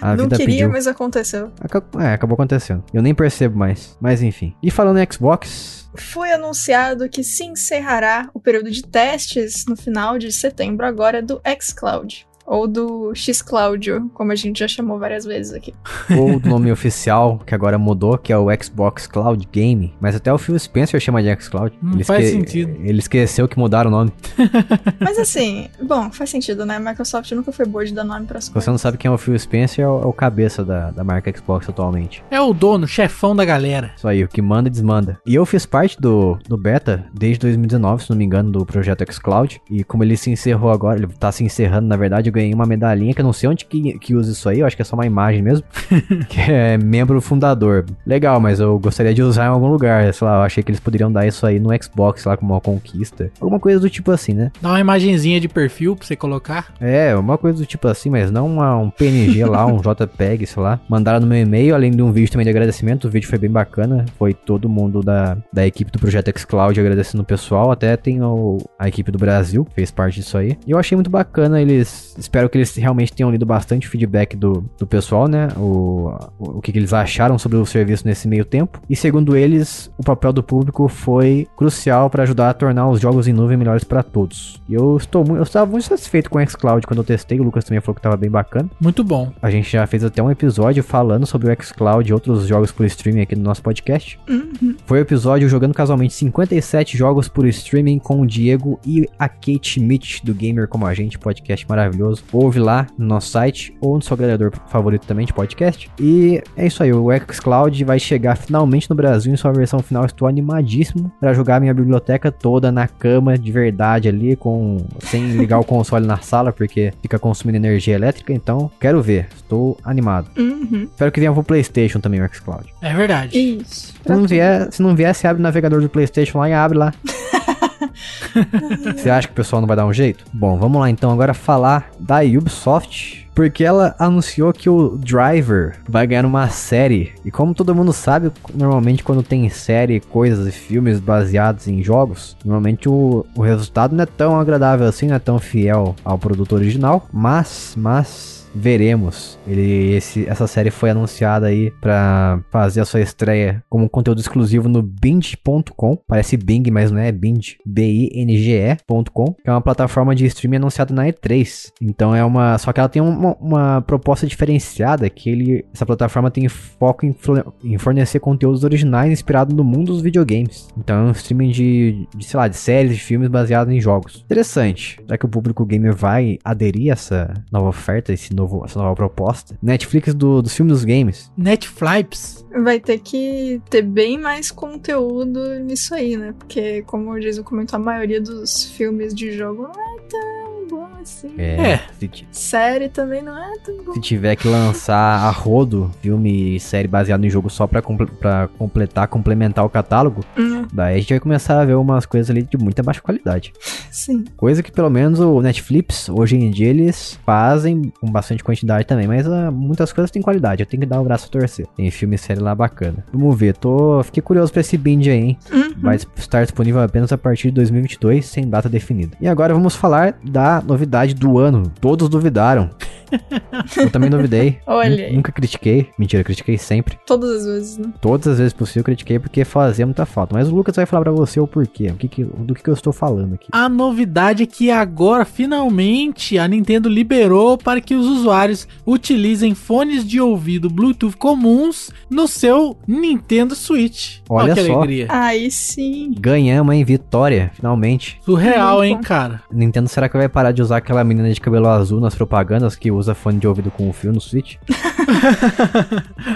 A Não queria, pediu. mas aconteceu. Aca- É, acabou acontecendo. Eu nem percebo mais. Mas enfim. E falando em Xbox, Foi anunciado que se encerrará o período de testes no final de setembro agora do xCloud. Ou do xCloud, como a gente já chamou várias vezes aqui. ou do nome oficial, que agora mudou, que é o Xbox Cloud Game. Mas até o Phil Spencer chama de xCloud. Não faz sentido. Ele esqueceu que mudaram o nome. Mas assim, bom, faz sentido, né? Microsoft nunca foi boa de dar nome pras Se coisas. você não sabe quem é o Phil Spencer, é o, é o cabeça da, da marca Xbox atualmente. É o dono, chefão da galera. Isso aí, o que manda, desmanda. E eu fiz parte do, do beta desde 2019, se não me engano, do projeto xCloud. E como ele se encerrou agora, ele tá se encerrando, na verdade, ganhei uma medalhinha que eu não sei onde que, que usa isso aí, eu acho que é só uma imagem mesmo. que é membro fundador. Legal, mas eu gostaria de usar em algum lugar. Sei lá, eu achei que eles poderiam dar isso aí no Xbox, lá, como uma conquista. Alguma coisa do tipo assim, né? Dá uma imagenzinha de perfil pra você colocar. É, uma coisa do tipo assim, mas não uma- um PNG lá, um JPEG, sei lá. Mandaram no meu e-mail, além de um vídeo também de agradecimento. O vídeo foi bem bacana. Foi todo mundo da, da equipe do projeto xCloud agradecendo o pessoal. Até tem o- a equipe do Brasil, que fez parte disso aí. E eu achei muito bacana. Eles. Espero que eles realmente tenham lido bastante o feedback do, do pessoal, né? O, o, o que, que eles acharam sobre o serviço nesse meio tempo. E segundo eles, o papel do público foi crucial para ajudar a tornar os jogos em nuvem melhores para todos. E eu estou muito, eu estava muito satisfeito com o xCloud quando eu testei. O Lucas também falou que estava bem bacana. Muito bom. A gente já fez até um episódio falando sobre o xCloud e outros jogos por streaming aqui no nosso podcast. Uhum. Foi o episódio jogando casualmente 57 jogos por streaming com o Diego e a Kate Schmidt do Gamer Como a Gente, podcast maravilhoso. Ouve lá no nosso site ou no seu agregador favorito também de podcast. E é isso aí, o xCloud vai chegar finalmente no Brasil em sua versão final. Estou animadíssimo para jogar minha biblioteca toda na cama de verdade ali, com sem ligar o console na sala, porque fica consumindo energia elétrica. Então, quero ver, estou animado. Uhum. Espero que venha pro PlayStation também o xCloud. É verdade. Isso. Se não, vier, se não vier, você abre o navegador do PlayStation lá e abre lá. Você acha que o pessoal não vai dar um jeito? Bom, vamos lá então agora falar da Ubisoft. Porque ela anunciou que o Driver vai ganhar uma série. E como todo mundo sabe, normalmente quando tem série, coisas e filmes baseados em jogos, normalmente o, o resultado não é tão agradável assim, não é tão fiel ao produto original. Mas, mas veremos. Ele, esse, essa série foi anunciada aí para fazer a sua estreia como conteúdo exclusivo no Binge.com. Parece Bing, mas não é Binge. B-I-N-G-E.com. Que é uma plataforma de streaming anunciada na E3. Então é uma. Só que ela tem uma, uma proposta diferenciada. Que ele, essa plataforma tem foco em, em fornecer conteúdos originais inspirados no mundo dos videogames. Então é um streaming de, de, sei lá, de séries, de filmes baseados em jogos. Interessante. Já que o público gamer vai aderir a essa nova oferta, esse novo novo, essa nova proposta. Netflix do, dos filmes dos games. Netflix. Vai ter que ter bem mais conteúdo nisso aí, né? Porque, como o Jason comentou, a maioria dos filmes de jogo não é tão assim. É. É. Série também não é tão bom. se tiver que lançar a rodo filme e série baseado em jogo só pra, comple- pra completar, complementar o catálogo, Hum, daí a gente vai começar a ver umas coisas ali de muita baixa qualidade. sim. Coisa que pelo menos o Netflix, hoje em dia, eles fazem com bastante quantidade também, mas ah, muitas coisas têm qualidade, eu tenho que dar o braço a torcer. Tem filme e série lá bacana. Vamos ver, tô. Fiquei curioso pra esse binge aí, hein? Uhum. Vai estar disponível apenas a partir de 2022, sem data definida. E agora vamos falar da novidade do ano. Todos duvidaram. Eu também duvidei. Olha Nunca critiquei. Mentira, critiquei sempre. Todas as vezes, né? Todas as vezes possível eu critiquei porque fazia muita falta. Mas o Lucas vai falar pra você o porquê. O que que- do que, que eu estou falando aqui. A novidade é que agora, finalmente, a Nintendo liberou para que os usuários utilizem fones de ouvido Bluetooth comuns no seu Nintendo Switch. Olha que só. alegria. Aí sim. Ganhamos, hein? Vitória, finalmente. Surreal, Muito hein, cara? Nintendo, será que vai parar de usar aquela menina de cabelo azul nas propagandas que usa fone de ouvido com o fio no Switch?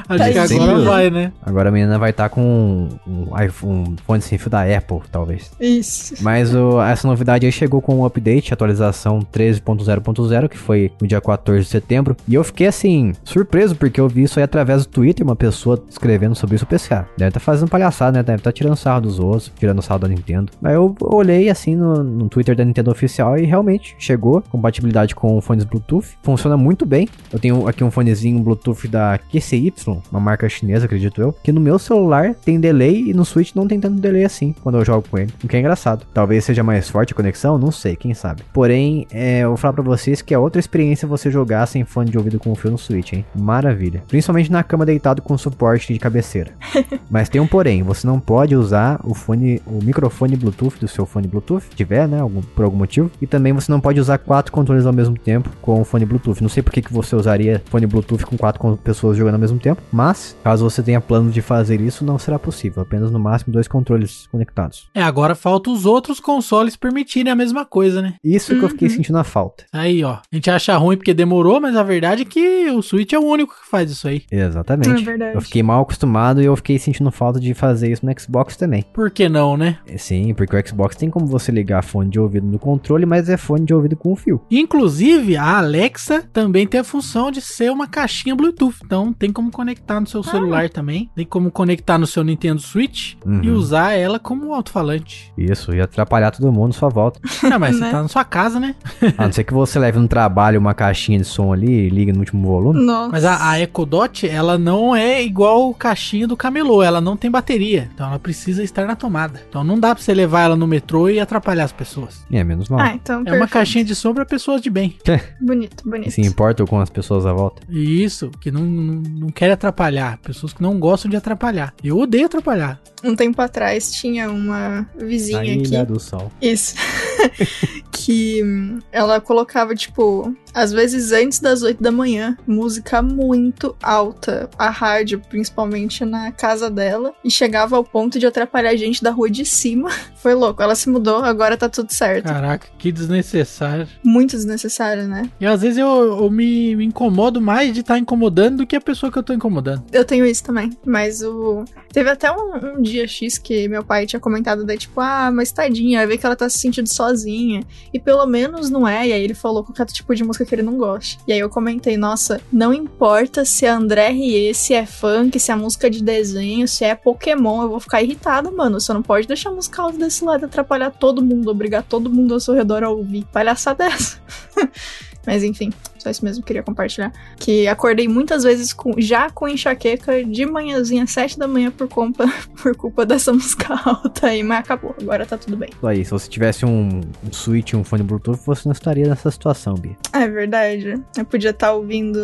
Acho que agora vai, né? Agora a menina vai estar com um, iPhone, um fone sem fio da Apple, talvez. Isso. Mas o- essa novidade aí chegou com um update, atualização 13.0.0, que foi no dia 14 de setembro. E eu fiquei assim, surpreso, porque eu vi isso aí através do Twitter, uma pessoa escrevendo sobre isso. Eu pensei, ah, deve estar fazendo palhaçada, né? Deve estar tirando sarro dos outros, tirando sarro da Nintendo. Aí eu olhei assim no, no Twitter da Nintendo oficial e realmente chegou. Compatibilidade com fones Bluetooth. Funciona muito bem. Eu tenho aqui um fonezinho Bluetooth da QCY, uma marca chinesa, acredito eu. Que no meu celular tem delay e no Switch não tem tanto delay assim quando eu jogo com ele. O que é engraçado. Talvez seja mais forte a conexão, não sei, quem sabe. Porém, é, eu vou falar pra vocês que é outra experiência você jogar sem fone de ouvido com fio no Switch, hein? Maravilha. Principalmente na cama deitado com suporte de cabeceira. Mas tem um porém, você não pode usar o fone, o microfone Bluetooth do seu fone Bluetooth, tiver, né, algum, por algum motivo. E também você não pode usar quatro controles ao mesmo tempo com o fone Bluetooth. Não sei por que, que você usaria fone Bluetooth com quatro pessoas jogando ao mesmo tempo, mas caso você tenha plano de fazer isso, não será possível. Apenas no máximo dois controles conectados. É, agora falta os outros consoles permitirem a mesma coisa, né? Isso que eu fiquei Uhum. sentindo a falta. Aí, ó. A gente acha ruim porque demorou, mas a verdade é que o Switch é o único que faz isso aí. Exatamente. É verdade. Eu fiquei mal acostumado e eu fiquei sentindo falta de fazer isso no Xbox também. Por que não, né? É, Sim, porque o Xbox tem como você ligar fone de ouvido no controle, mas é fone de ouvido com fio. Inclusive, a Alexa também tem a função de ser uma caixinha Bluetooth. Então, tem como conectar no seu celular também. Tem como conectar no seu Nintendo Switch Uhum. e usar ela como alto-falante. Isso, ia atrapalhar todo mundo sua volta. Não, mas Né? você tá na sua casa, né? A não ser que você leve no trabalho uma caixinha de som ali e ligue no último volume. Nossa. Mas a, a Echo Dot, ela não é igual caixinha do camelô. Ela não tem bateria. Então, ela precisa estar na tomada. Então, não dá pra você levar ela no metrô e atrapalhar as pessoas. É, menos mal. Ah, então É uma perfeito. caixinha de som pra pessoas de bem. Bonito, bonito. Se importa com as pessoas à volta. Isso, que não, não, não querem atrapalhar. Pessoas que não gostam de atrapalhar. Eu odeio atrapalhar. Um tempo atrás tinha uma vizinha Na aqui. Do Sol. Isso. que hum, ela colocava, tipo, às vezes antes das 8 da manhã, música muito alta, a rádio, principalmente na casa dela, e chegava ao ponto de atrapalhar a gente da rua de cima. Foi louco. Ela se mudou, agora tá tudo certo. Caraca, que desnecessário. Muito desnecessário, né? E às vezes eu, eu me, me incomodo mais de estar incomodando do que a pessoa que eu tô incomodando. Eu tenho isso também. Mas o. Teve até um, um dia X que meu pai tinha comentado daí, tipo, ah, mas tadinha, ver que ela tá se sentindo sozinha. E pelo menos não é. E aí ele falou qualquer tipo de música que ele não goste. E aí eu comentei, nossa, não importa se é André Rie, se é funk, se é música de desenho, se é Pokémon, eu vou ficar irritada, mano. Você não pode deixar a música desse lado atrapalhar todo mundo, obrigar todo mundo ao seu redor a ouvir. Palhaçada é essa. Mas enfim, só isso mesmo que eu queria compartilhar. Que acordei muitas vezes com, já com enxaqueca de manhãzinha, sete da manhã, por culpa, por culpa dessa música alta aí, mas acabou. Agora tá tudo bem. Aí, se você tivesse um, um switch, um fone Bluetooth, você não estaria nessa situação, Bia. É verdade. Eu podia estar ouvindo,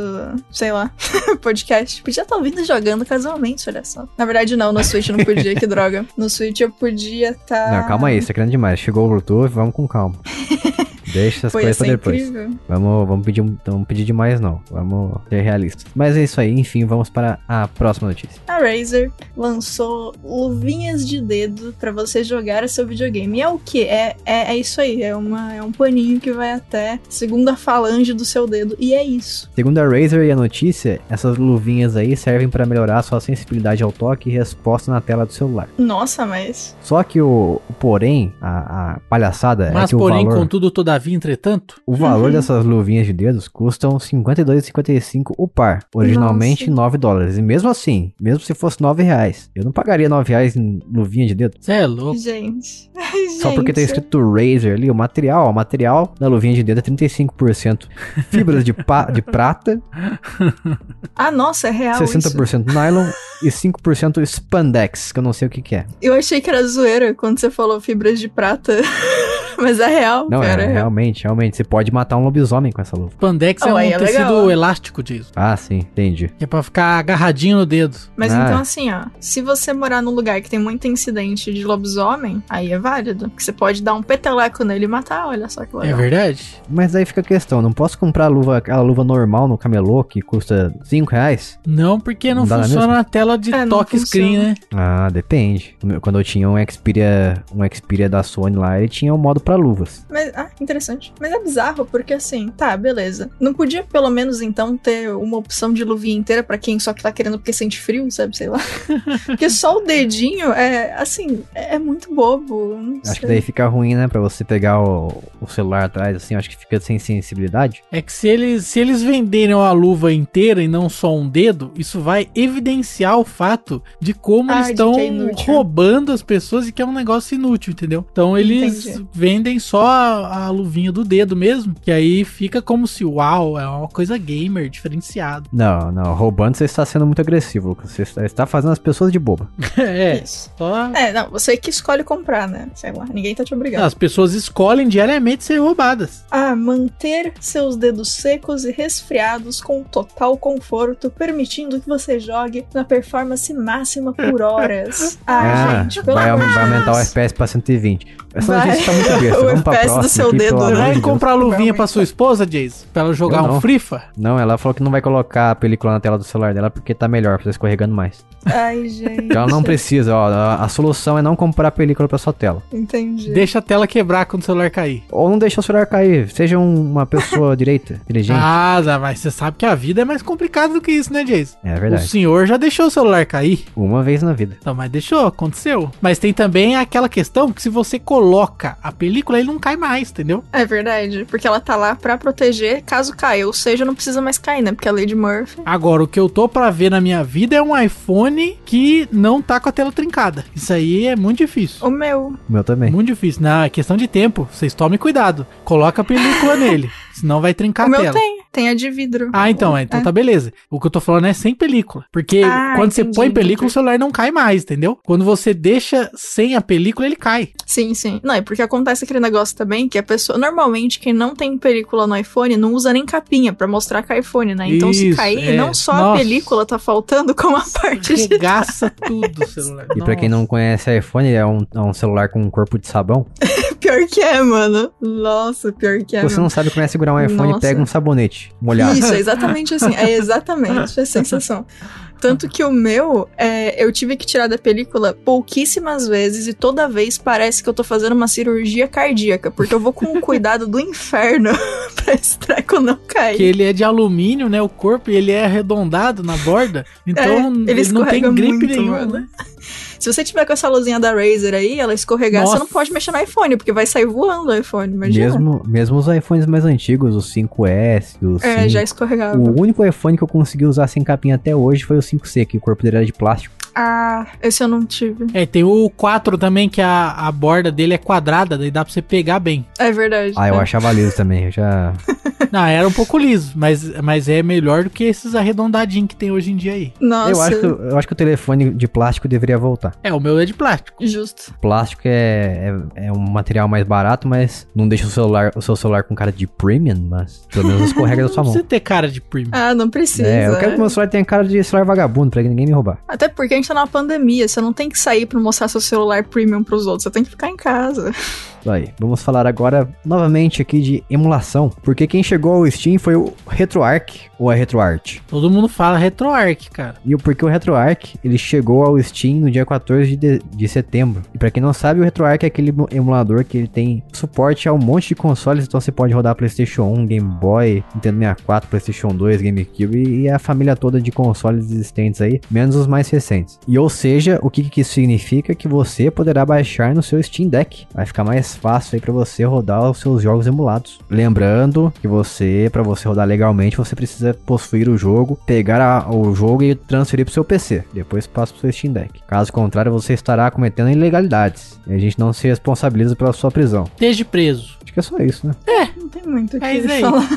sei lá, podcast. Podia estar ouvindo jogando casualmente, olha só. Na verdade, não, no Switch não podia, que droga. No Switch eu podia estar. Não, calma aí, você tá querendo demais. Chegou o Bluetooth, vamos com calma. Deixa Foi coisas pra depois. incrível. Vamos, vamos, pedir, vamos pedir demais, não. Vamos ser realistas. Mas é isso aí, enfim, vamos para a próxima notícia. A Razer lançou luvinhas de dedo pra você jogar seu videogame. E é o que? É, é, é isso aí. É, uma, é um paninho que vai até segunda falange do seu dedo. E é isso. Segundo a Razer e a notícia, essas luvinhas aí servem para melhorar sua sensibilidade ao toque e resposta na tela do celular. Nossa, mas. Só que o, o porém, a, a palhaçada é Mas, que o porém, valor, contudo, todavia, entretanto, o valor dessas luvinhas de dedos custam R$ 52,55 o par, originalmente Nossa. 9 dólares. E mesmo assim, mesmo se fosse 9 reais, eu não pagaria 9 reais em luvinha de dedo. você é louco. Gente. Só porque tá gente. escrito Razer ali, o material, o material da luvinha de dedo é 35% fibras de, pa- de prata, Ah, nossa, é real. Isso. 60% nylon e 5% spandex, que eu não sei o que, que é. Eu achei que era zoeira quando você falou fibras de prata. Mas é real, Não, cara. é, é real. Realmente, realmente. Você pode matar um lobisomem com essa luva. Spandex é Oh, um aí é tecido legal. elástico disso. Ah, sim, entendi. Que é pra ficar agarradinho no dedo. Mas Ah. então, assim, ó, se você morar num lugar que tem muito incidente de lobisomem, aí é válido. Porque você pode dar um peteleco nele e matar, olha só que É legal. verdade? Mas aí fica a questão, não posso comprar a luva, aquela luva normal no camelô que custa 5 reais? Não, porque não, Não funciona na tela de É, toque screen, né? Ah, depende. Quando eu tinha um Xperia, um Xperia da Sony lá, ele tinha um modo pra luvas. Mas, ah, interessante. Mas é bizarro, porque assim, tá, beleza. Não podia pelo menos então ter uma opção de luvinha inteira pra quem só que tá querendo porque sente frio, sabe? Sei lá. porque só o dedinho é, assim, é, muito bobo. Acho que daí fica ruim, né? Pra você pegar o, o celular atrás, assim, acho que fica sem sensibilidade. É que se eles, se eles venderem a luva inteira e não só um dedo, isso vai evidenciar o fato de como Ah, eles estão é roubando as pessoas e que é um negócio inútil, entendeu? Então eles Entendi. vendem só a, a luvinha do dedo mesmo, que aí fica como se, uau, é uma coisa gamer diferenciado. Não, não, roubando você está sendo muito agressivo, Lucas. Você está- fazendo as pessoas de boba. é, Isso. só É, não, você que escolhe comprar, né? Sei lá, ninguém tá te obrigando. as pessoas escolhem diariamente ser roubadas. A manter seus dedos secos e resfriados com total conforto, permitindo que você jogue na performance máxima por horas. Ah, gente, pelo vai, amor de vai aumentar o Deus. FPS pra 120. Essa Vai. notícia tá muito besta. O Vamos pra FPS do próxima seu aqui, dedo, né? Vai de Deus. comprar luvinha pra sua esposa, Jason? Pra ela jogar um. Frifa? Não, ela falou que não vai colocar a película na tela do celular dela porque tá melhor, pra você escorregando mais. Ai, gente. Então ela não precisa, ó. A, a solução é não comprar película pra sua tela. Entendi. Deixa a tela quebrar quando o celular cair. Ou não deixa o celular cair. Seja um- uma pessoa direita, inteligente. Ah, Zé, mas você sabe que a vida é mais complicada do que isso, né, Jason? É O verdade. senhor já deixou o celular cair. Uma vez na vida. Então, mas deixou, aconteceu. Mas tem também aquela questão que se você coloca a película, ele não cai mais, entendeu? É verdade, porque ela tá lá pra proteger caso caia, ou seja, não precisa mais cair, né? Porque a Lady Murphy. Agora, o que eu tô pra ver na minha vida é um iPhone que não tá com a tela trincada. Isso aí é muito difícil. O meu. O meu também. Muito difícil. Não, é questão de tempo. Vocês tomem cuidado. Coloca a película nele. Senão vai trincar o a meu tela. tem, tem a de vidro. Ah, então, é, então É. tá beleza. O que eu tô falando é sem película. Porque Ah, quando você entendi, põe película, entendi. o celular não cai mais, entendeu? Quando você deixa sem a película, ele cai. Sim, sim. Não, é porque acontece aquele negócio também que a pessoa. Normalmente, quem não tem película no iPhone não usa nem capinha pra mostrar que é iPhone, né? Então, se Isso, cair, é. não só a Nossa. película tá faltando, como a parte de. Regaça tudo o celular. E pra quem não conhece iPhone, é um, é um celular com um corpo de sabão. Pior que é, mano. Nossa, pior que é. Se você não sabe como é segurar um iPhone, Nossa. pega um sabonete molhado. Isso, é exatamente assim. É exatamente a sensação. Tanto que o meu, é, eu tive que tirar da película pouquíssimas vezes e toda vez parece que eu tô fazendo uma cirurgia cardíaca, porque eu vou com o cuidado do inferno pra esse treco não cair. Que ele é de alumínio, né? O corpo e ele é arredondado na borda. Então É, ele, ele não tem escorrega gripe muito, nenhuma, mano. né? Se você tiver com essa luzinha da Razer aí, ela escorregar, Nossa. você não pode mexer no iPhone, porque vai sair voando o iPhone, imagina. Mesmo, mesmo os iPhones mais antigos, os 5S, os É, 5. já escorregava. O único iPhone que eu consegui usar sem capinha até hoje foi o 5C, que o corpo dele era de plástico. Ah, esse eu não tive. É, tem o 4 também, que a, a borda dele é quadrada, daí dá pra você pegar bem. É verdade. Ah, eu É. achava liso também. Eu já. Não, era um pouco liso, mas, mas é melhor do que esses arredondadinhos que tem hoje em dia aí. Nossa, Eu acho, que, eu acho que o telefone de plástico deveria voltar. É, o meu é de plástico. justo. Plástico é, é, é um material mais barato, mas não deixa o celular, o seu celular com cara de premium, mas pelo menos escorrega da Não sua mão. precisa ter cara de premium. Ah, não precisa. É, eu quero que meu celular tenha cara de celular vagabundo, pra ninguém me roubar. Até porque a gente tá numa pandemia, você não tem que sair pra mostrar seu celular premium pros outros, você tem que ficar em casa. Aí. Vamos falar agora novamente aqui de emulação, porque quem chegou ao Steam foi o RetroArch ou a RetroArt. Todo mundo fala RetroArch, cara. E o porque o RetroArch, ele chegou ao Steam no dia 14 de, de setembro. E pra quem não sabe, o RetroArch é aquele emu- emulador que ele tem suporte a um monte de consoles, então você pode rodar PlayStation 1, Game Boy, Nintendo 64, PlayStation 2, GameCube e, e a família toda de consoles existentes aí, menos os mais recentes. E ou seja, o que, que isso significa? Que você poderá baixar no seu Steam Deck. Vai ficar mais fácil aí pra você rodar os seus jogos emulados. Lembrando que você, pra você rodar legalmente, você precisa possuir o jogo, pegar a- o jogo e transferir pro seu PC. Depois passa pro seu Steam Deck. Caso contrário, você estará cometendo ilegalidades. E a gente não se responsabiliza pela sua prisão. Esteja preso. Acho que é só isso, né? Não tem muito o que É isso aí. falar.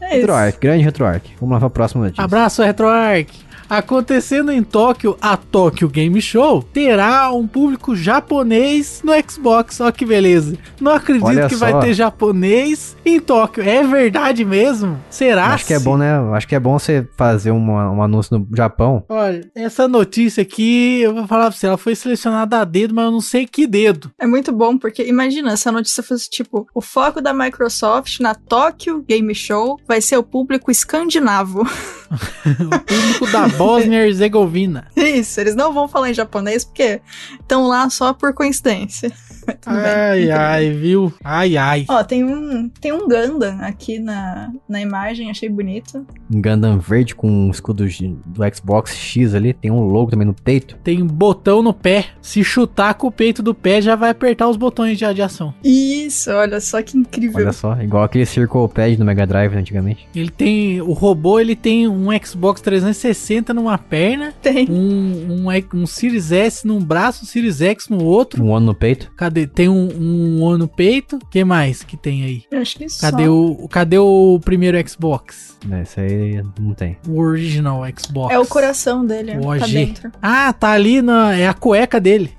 É isso. RetroArch, grande RetroArch. Vamos lá pra próxima notícia. Abraço, RetroArch. Acontecendo em Tóquio, a Tóquio Game Show terá um público japonês no Xbox. Ó que beleza. Não acredito Olha que só. vai ter japonês em Tóquio. É verdade mesmo? Será? Acho que é bom, né? Acho que é bom você fazer uma- um anúncio no Japão. Olha, essa notícia aqui, eu vou falar pra você, ela foi selecionada a dedo, mas eu não sei que dedo. É muito bom, porque imagina se a notícia fosse tipo: o foco da Microsoft na Tokyo Game Show vai ser o público escandinavo. O público da Bósnia Herzegovina. Isso, eles não vão falar em japonês porque estão lá só por coincidência. Tudo bem. Ai, ai, viu? Ai, ai. Ó, tem um, tem um Gundam aqui na, na imagem, achei bonito. Um Gundam verde com um escudo do Xbox X ali. Tem um logo também no peito. Tem um botão no pé. Se chutar com o peito do pé, já vai apertar os botões de adiação. Isso, olha só que incrível. Olha só, igual aquele Circle Pad do Mega Drive né, antigamente. Ele tem. O robô ele tem um Xbox 360 numa perna, Tem. um, um, um Series S num braço, um Series X no outro. Um ano no peito. Cadê? Tem um, um O no peito. que mais que tem aí? Eu Acho que isso. Cadê o, cadê o primeiro Xbox? Né, Isso aí não tem. O original Xbox. É o coração dele, O tá OG. dentro. Ah, tá ali na. É a cueca dele.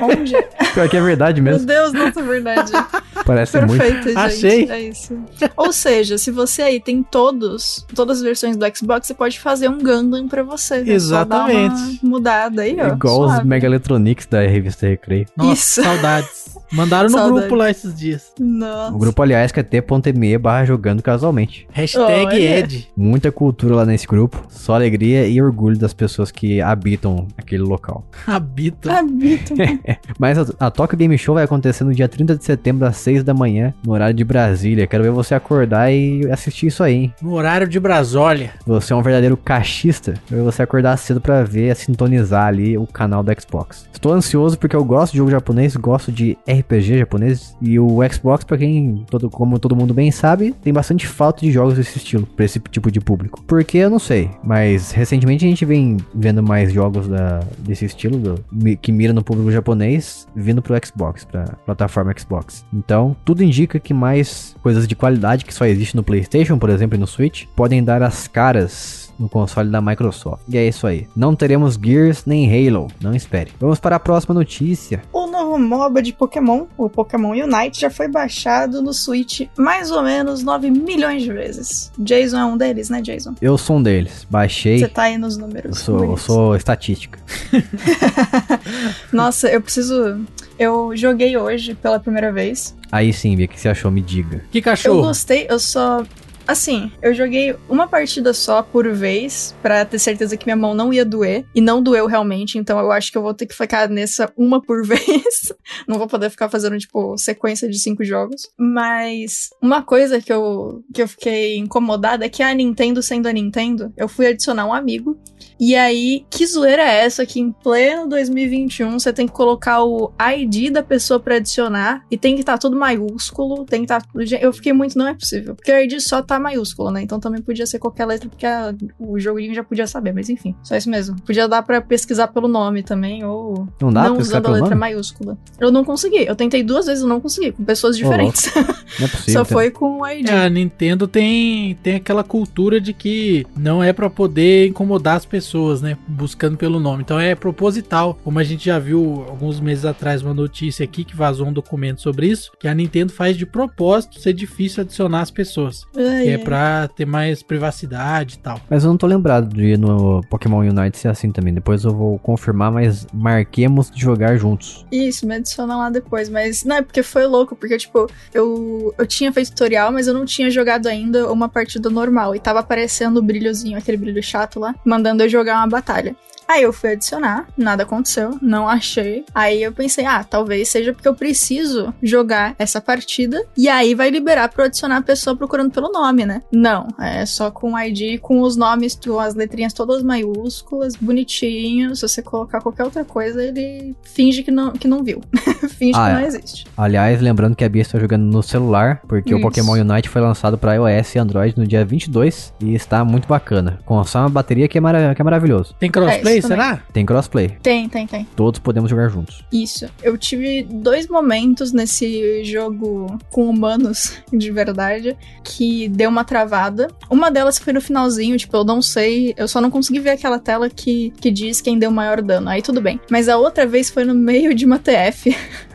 Onde? Pior que é verdade Meu mesmo. Deus, nossa, é verdade. Parece muito. Perfeito, gente. Achei. É isso. Ou seja, se você aí tem todos, todas as versões do Xbox, você pode fazer um Gundam pra você. É só dar uma Exatamente. mudada aí, ó. Igual os suave. Mega Electronics da revista Recreio. Nossa, Isso. saudades. Mandaram no Saudades. grupo lá esses dias. Nossa. O grupo, aliás, que é t.me barra jogando casualmente. Hashtag Olha. Ed. Muita cultura lá nesse grupo. Só alegria e orgulho das pessoas que habitam aquele local. Habita. Ah, Vitor. Mas a, a Tokyo Game Show vai acontecer no dia 30 de setembro, às 6 da manhã, no horário de Brasília. Quero ver você acordar e assistir isso aí, hein? No horário de Brasólia. Você é um verdadeiro cachista. Quero ver você acordar cedo pra ver, sintonizar ali o canal do Xbox. Estou ansioso porque eu gosto de jogo japonês, gosto de RPG japonês. E o Xbox, pra quem, todo, como todo mundo bem sabe, tem bastante falta de jogos desse estilo, pra esse tipo de público. Porque eu não sei, mas recentemente a gente vem vendo mais jogos da, desse estilo, do- que mira no público japonês, vindo pro Xbox, pra plataforma Xbox. Então, tudo indica que mais coisas de qualidade que só existe no PlayStation, por exemplo, e no Switch, podem dar as caras no console da Microsoft. E é isso aí. Não teremos Gears nem Halo, não espere. Vamos para a próxima notícia. O novo MOBA de Pokémon, o Pokémon Unite, já foi baixado no Switch mais ou menos 9 milhões de vezes. Jason é um deles, né, Jason? Eu sou um deles. Baixei. Você tá aí nos Eu números. sou, eu sou estatística. Nossa, eu preciso. Eu joguei hoje pela primeira vez. Aí sim, Bia, o que você achou? Me diga. Que Eu cachorro? gostei, eu só. Assim, eu joguei uma partida só por vez, pra ter certeza que minha mão não ia doer. E não doeu realmente, então eu acho que eu vou ter que ficar nessa uma por vez. não vou poder ficar fazendo, tipo, sequência de cinco jogos. Mas uma coisa que eu, que eu fiquei incomodada é que a Nintendo, sendo a Nintendo, eu fui adicionar um amigo. E aí, que zoeira é essa que em pleno 2021 você tem que colocar o ID da pessoa pra adicionar e tem que estar tá tudo maiúsculo, tem que estar. Tá... Eu fiquei muito, não é possível. Porque o ID só tá maiúsculo, né? Então também podia ser qualquer letra, porque a, o joguinho já podia saber, mas enfim, só isso mesmo. Podia dar pra pesquisar pelo nome também, ou não, dá não usando a letra nome? maiúscula. Eu não consegui. Eu tentei duas vezes, eu não consegui, com pessoas diferentes. Oh, não é possível. só foi com o ID. É, a Nintendo tem, tem aquela cultura de que não é para poder incomodar as pessoas, né? Buscando pelo nome. Então é proposital. Como a gente já viu alguns meses atrás uma notícia aqui que vazou um documento sobre isso, que a Nintendo faz de propósito ser difícil adicionar as pessoas. Ai, que é pra ter mais privacidade e tal. Mas eu não tô lembrado de no Pokémon Unite ser assim também. Depois eu vou confirmar, mas marquemos de jogar juntos. Isso, me adiciona lá depois. Mas não, é porque foi louco, porque tipo, eu, eu tinha feito tutorial, mas eu não tinha jogado ainda uma partida normal. E tava aparecendo o brilhozinho, aquele brilho chato lá, mandando eu jogar uma batalha. Aí eu fui adicionar, nada aconteceu, não achei. Aí eu pensei, ah, talvez seja porque eu preciso jogar essa partida e aí vai liberar pra eu adicionar a pessoa procurando pelo nome, né? Não, é só com ID, com os nomes, com as letrinhas todas maiúsculas, bonitinho. Se você colocar qualquer outra coisa, ele finge que não, que não viu. finge ah, que não é. existe. Aliás, lembrando que a Bia está jogando no celular, porque Isso. o Pokémon Unite foi lançado para iOS e Android no dia 22 e está muito bacana. Com só uma bateria que é, mara que é maravilhoso. Tem crossplay? É, será? Tem crossplay. Tem, tem, tem. Todos podemos jogar juntos. Isso. Eu tive dois momentos nesse jogo com humanos, de verdade, que deu uma travada. Uma delas foi no finalzinho, tipo, eu não sei, eu só não consegui ver aquela tela que, que diz quem deu maior dano. Aí tudo bem. Mas a outra vez foi no meio de uma TF.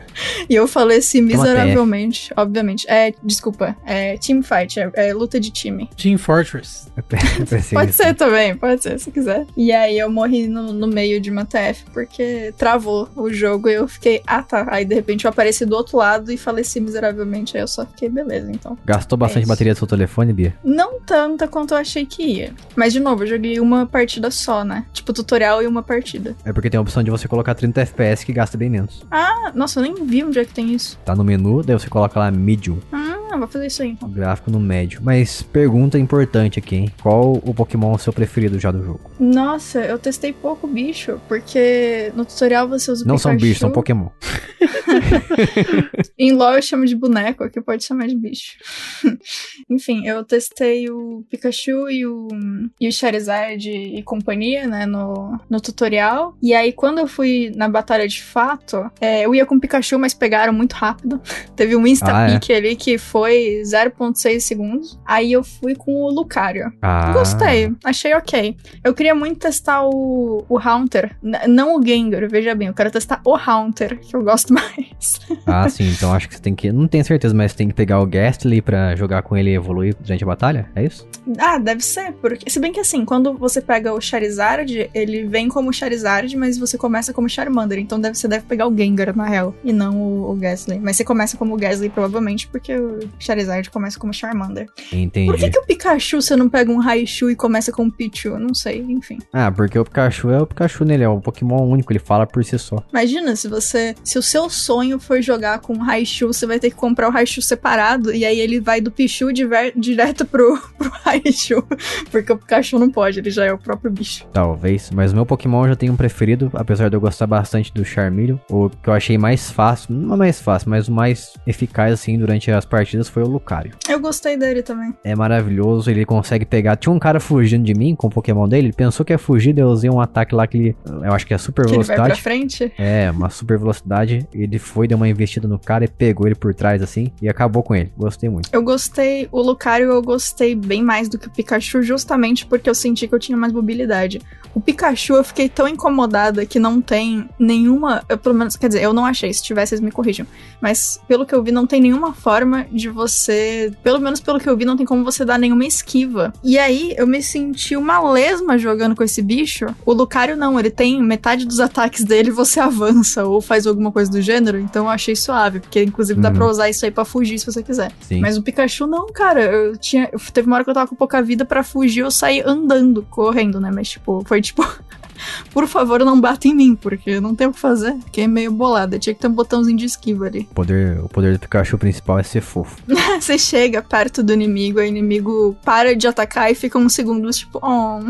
e eu faleci miseravelmente, obviamente. É, desculpa, é team fight, é, é luta de time. Team Fortress. pode ser também, pode ser, se quiser. E aí eu morri no, no meio de uma TF porque travou o jogo e eu fiquei, ah tá. Aí de repente eu apareci do outro lado e faleci miseravelmente. Aí eu só fiquei, beleza, então. Gastou bastante é bateria do seu telefone, Bia? Não tanta quanto eu achei que ia. Mas de novo, eu joguei uma partida só, né? Tipo, tutorial e uma partida. É porque tem a opção de você colocar 30 FPS que gasta bem menos. Ah, nossa, eu nem vi onde é que tem isso. Tá no menu, daí você coloca lá medium. Ah, vou fazer isso aí então. Gráfico no médio. Mas pergunta importante aqui, hein? Qual o Pokémon seu preferido já do jogo? Nossa, eu testei pouco bicho, porque no tutorial você usa o Não Pikachu. são bichos, são Pokémon. em LoL eu chamo de boneco, aqui pode chamar de bicho. Enfim, eu testei o Pikachu e o, e o Charizard e companhia, né, no, no tutorial. E aí, quando eu fui na batalha de fato, é, eu ia com o Pikachu, mas pegaram muito rápido. Teve um insta-pick ah, é? ali que foi 0.6 segundos. Aí eu fui com o Lucario. Ah. Gostei, achei ok. Eu queria muito testar o, o Haunter, não o Gengar, veja bem, eu quero testar o Haunter, que eu gosto mais. Ah, sim, então acho que você tem que, não tenho certeza, mas tem que pegar o Gastly pra jogar com ele e evoluir durante a batalha, é isso? Ah, deve ser, porque, se bem que assim, quando você pega o Charizard, ele vem como Charizard, mas você começa como Charmander, então deve, você deve pegar o Gengar, na real, e não o, o Gastly. Mas você começa como o Gastly, provavelmente, porque o Charizard começa como Charmander. Entendi. Por que, que o Pikachu você não pega um Raichu e começa com o Pichu? Não sei, enfim. Ah, porque o Pikachu é o Pikachu nele, é um Pokémon único, ele fala por si só. Imagina se você. Se o seu sonho for jogar com o Raichu, você vai ter que comprar o Raichu separado, e aí ele vai do Pichu diver, direto pro, pro Raichu. Porque o Pikachu não pode, ele já é o próprio bicho. Talvez, mas o meu Pokémon eu já tem um preferido, apesar de eu gostar bastante do Charmeleon. O que eu achei mais fácil, não é mais fácil, mas o mais eficaz assim durante as partidas foi o Lucario. Eu gostei dele também. É maravilhoso, ele consegue pegar. Tinha um cara fugindo de mim com o Pokémon dele, ele pensou que ia fugir, daí eu usei um ataque lá que ele. Eu acho que é super que velocidade. Ele vai pra frente? É, uma super velocidade. Ele foi, deu uma investida no cara e pegou ele por trás assim e acabou com ele. Gostei muito. Eu gostei, o Lucario eu gostei bem mais do que o Pikachu, justamente porque eu senti que eu tinha mais mobilidade. O Pikachu eu fiquei tão incomodada que não tem nenhuma. Eu, pelo menos, quer dizer, eu não achei, se tivesse, eles me corrijam. Mas pelo que eu vi, não tem nenhuma forma de você. Pelo menos pelo que eu vi, não tem como você dar nenhuma esquiva. E aí eu me senti uma lesma jogando com esse bicho. O Lucario não, ele tem metade dos ataques dele, você avança ou faz alguma coisa do gênero. Então eu achei suave, porque inclusive dá pra uhum. usar isso aí pra fugir se você quiser. Sim. Mas o Pikachu não, cara. Eu tinha. Teve uma hora que eu tava com pouca vida para fugir, eu saí andando, correndo, né? Mas tipo, foi tipo. Por favor, não bata em mim, porque não tem o que fazer. Fiquei meio bolada. Tinha que ter um botãozinho de esquiva ali. O poder, o poder do Pikachu principal é ser fofo. Você chega perto do inimigo, o inimigo para de atacar e fica uns segundos tipo, oh.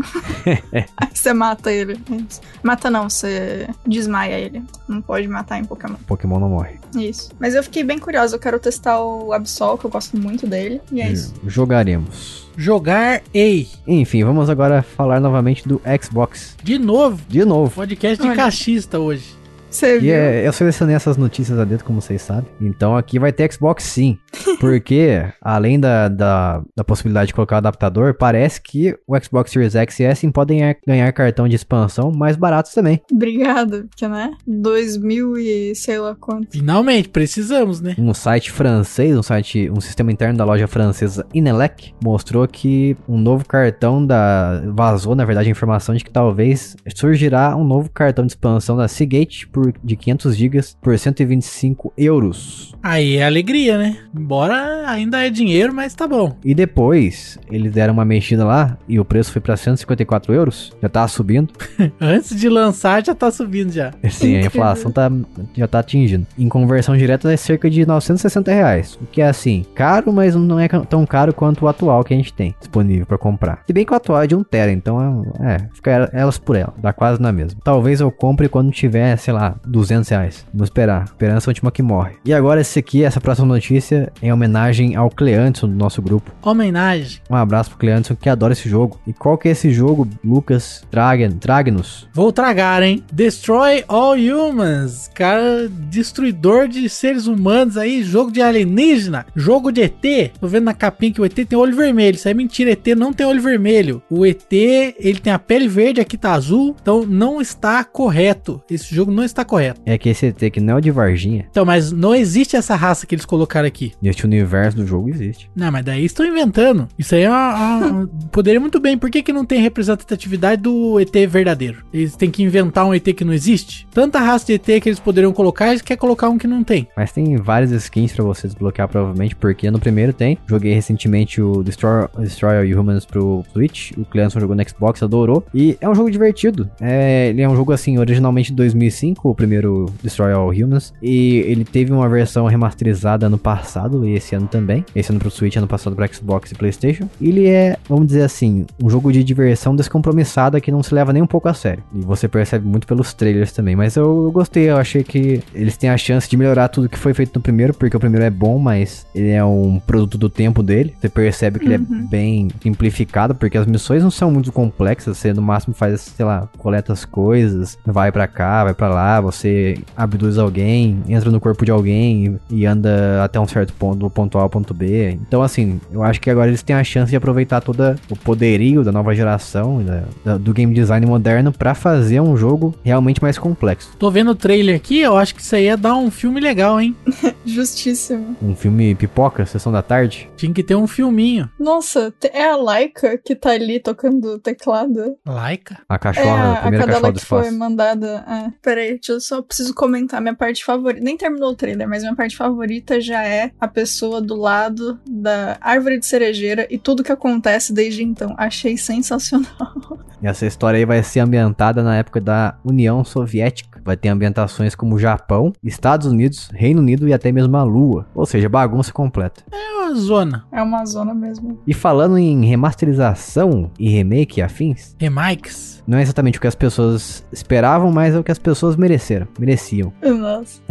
Aí você mata ele. É. Mata não, você desmaia ele. Não pode matar em Pokémon. Pokémon não morre. Isso. Mas eu fiquei bem curiosa, eu quero testar o Absol, que eu gosto muito dele. E é isso. Jogaremos. Jogar Ei. Enfim, vamos agora falar novamente do Xbox. De novo. De novo. Podcast de Olha. cachista hoje. Você E viu? é, eu selecionei essas notícias a dentro, como vocês sabem. Então aqui vai ter Xbox sim. Porque, além da, da, da possibilidade de colocar adaptador, parece que o Xbox Series X e S podem ganhar- ganhar cartão de expansão mais baratos também. Obrigada, porque, né? 2000 e sei lá quanto. Finalmente, precisamos, né? Um site francês, um site, um sistema interno da loja francesa Inelec, mostrou que um novo cartão da vazou, na verdade, a informação de que talvez surgirá um novo cartão de expansão da Seagate por de 500 GB por 125 euros. Aí é alegria, né? Embora ainda é dinheiro, mas tá bom. E depois eles deram uma mexida lá e o preço foi pra 154 euros. Já tava subindo. Antes de lançar, já tá subindo já. Sim, a inflação tá, já tá atingindo. Em conversão direta é cerca de 960 reais. O que é assim, caro, mas não é tão caro quanto o atual que a gente tem disponível pra comprar. Se bem que o atual é de 1 tera, então é, é, fica el- elas por ela. Dá quase na mesma. Talvez eu compre quando tiver, sei lá, 200 reais. Vamos esperar. Esperança é a última que morre. E agora esse aqui, essa próxima notícia, em homenagem ao Cleanson do nosso grupo. Homenagem. Um abraço pro Cleanson que adora esse jogo. E qual que é esse jogo, Lucas? Traga, traga-nos. Vou tragar, hein? Destroy All Humans. Cara, destruidor de seres humanos aí. Jogo de alienígena. Jogo de ET. Tô vendo na capinha que o ET tem olho vermelho. Isso é mentira. ET não tem olho vermelho. O ET, ele tem a pele verde, aqui tá azul. Então não está correto. Esse jogo não está correto. É que esse ET que não é o de Varginha. Então, mas não existe essa raça que eles colocaram aqui. Neste universo do jogo existe. Não, mas daí estão inventando. Isso aí é uma, uma- poderia muito bem. Por que, que não tem representatividade do ET verdadeiro? Eles têm que inventar um ET que não existe? Tanta raça de ET que eles poderiam colocar, eles querem colocar um que não tem. Mas tem várias skins pra você desbloquear, provavelmente, porque no primeiro tem. Joguei recentemente o Destroy, Destroy All Humans pro Switch. O Cleanson jogou no Xbox, adorou. E é um jogo divertido. É, ele é um jogo, assim, originalmente de 2005, o primeiro Destroy All Humans. E ele teve uma versão remasterizada ano passado e esse ano também. Esse ano pro Switch, ano passado pro Xbox e PlayStation. Ele é, vamos dizer assim, um jogo de diversão descompromissada que não se leva nem um pouco a sério. E você percebe muito pelos trailers também. Mas eu, eu gostei, eu achei que eles têm a chance de melhorar tudo que foi feito no primeiro, porque o primeiro é bom, mas ele é um produto do tempo dele. Você percebe que ele é bem simplificado, porque as missões não são muito complexas. Você no máximo faz, sei lá, coleta as coisas, vai pra cá, vai pra lá, você abduz alguém, entra no corpo de alguém e, e anda até um certo ponto, do ponto A ao ponto B. Então, assim, eu acho que agora eles têm a chance de aproveitar todo o poderio da nova geração, da- da- do game design moderno, pra fazer um jogo realmente mais complexo. Tô vendo o trailer aqui, eu acho que isso aí ia dar um filme legal, hein? Justíssimo. Um filme pipoca, sessão da tarde. Tinha que ter um filminho. Nossa, é a Laika que tá ali tocando teclado? Laika? A é cachorra, a, a a primeira cadela cachorra do que foi espaço. mandada. É. Peraí, deixa eu só preciso comentar minha parte favorita. Nem terminou o trailer, mas minha parte favorita já é a pessoa do lado da árvore de cerejeira e tudo que acontece desde então. Achei sensacional. E essa história aí vai ser ambientada na época da União Soviética. Vai ter ambientações como Japão, Estados Unidos, Reino Unido e até mesmo a Lua. Ou seja, bagunça completa. É uma zona. É uma zona mesmo. E falando em remasterização e remake afins, Remakes. Não é exatamente o que as pessoas esperavam, mas é o que as pessoas mereceram. Mereciam. Nossa.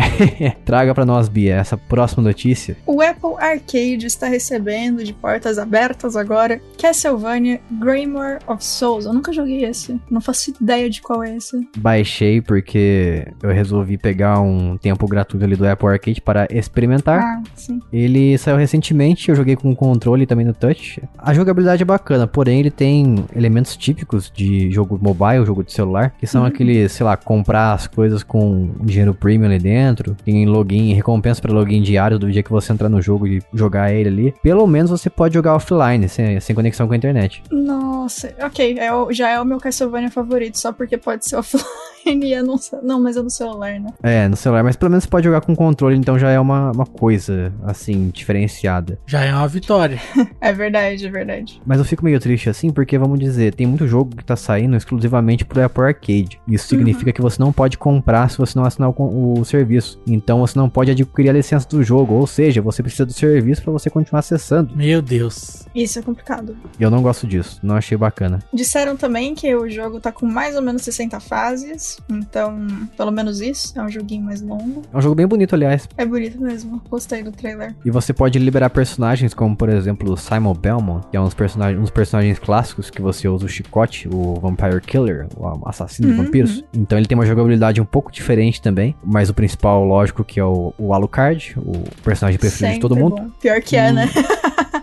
Traga pra nós, Bia, essa próxima notícia. O Apple Arcade está recebendo de portas abertas agora Castlevania Grimoire of Souls. Eu nunca joguei esse. Não faço ideia de qual é esse. Baixei porque eu resolvi pegar um tempo gratuito ali do Apple Arcade para experimentar. Ah, sim. Ele saiu recentemente, eu joguei com o controle também no touch. A jogabilidade é bacana, porém ele tem elementos típicos de jogo mobile, jogo de celular, que são Uhum. aqueles, sei lá, comprar as coisas com dinheiro premium ali dentro, tem login, recompensa para login diário do dia que você entrar no jogo e jogar ele ali. Pelo menos você pode jogar offline, sem, sem conexão com a internet. Nossa, ok. É o- já é o meu Castlevania favorito, só porque pode ser offline e eu não, mas é no celular, né? É, no celular, mas pelo menos você pode jogar com controle, então já é uma, uma coisa, assim, diferenciada. Já é uma vitória. É verdade, é verdade. Mas eu fico meio triste assim, porque vamos dizer, tem muito jogo que tá saindo exclusivamente pro Apple Arcade. Isso significa que você não pode comprar se você não assinar o, o serviço. Então você não pode adquirir a licença do jogo, ou seja, você precisa do serviço pra você continuar acessando. Meu Deus. Isso é complicado. E eu não gosto disso, não achei bacana. Disseram também que o jogo tá com mais ou menos 60 fases, então, pelo menos isso, é um joguinho mais longo. É um jogo bem bonito, aliás. É bonito mesmo, gostei do trailer. E você pode liberar personagens como, por exemplo, o Simon Belmont, que é um dos personagens, um dos personagens clássicos que você usa o chicote, o Vampire Killer, o assassino de Uhum. vampiros. Então ele tem uma jogabilidade um pouco diferente também, mas o principal, lógico, que é o, o Alucard, o personagem preferido de todo Sempre mundo. bom. Pior que é, né?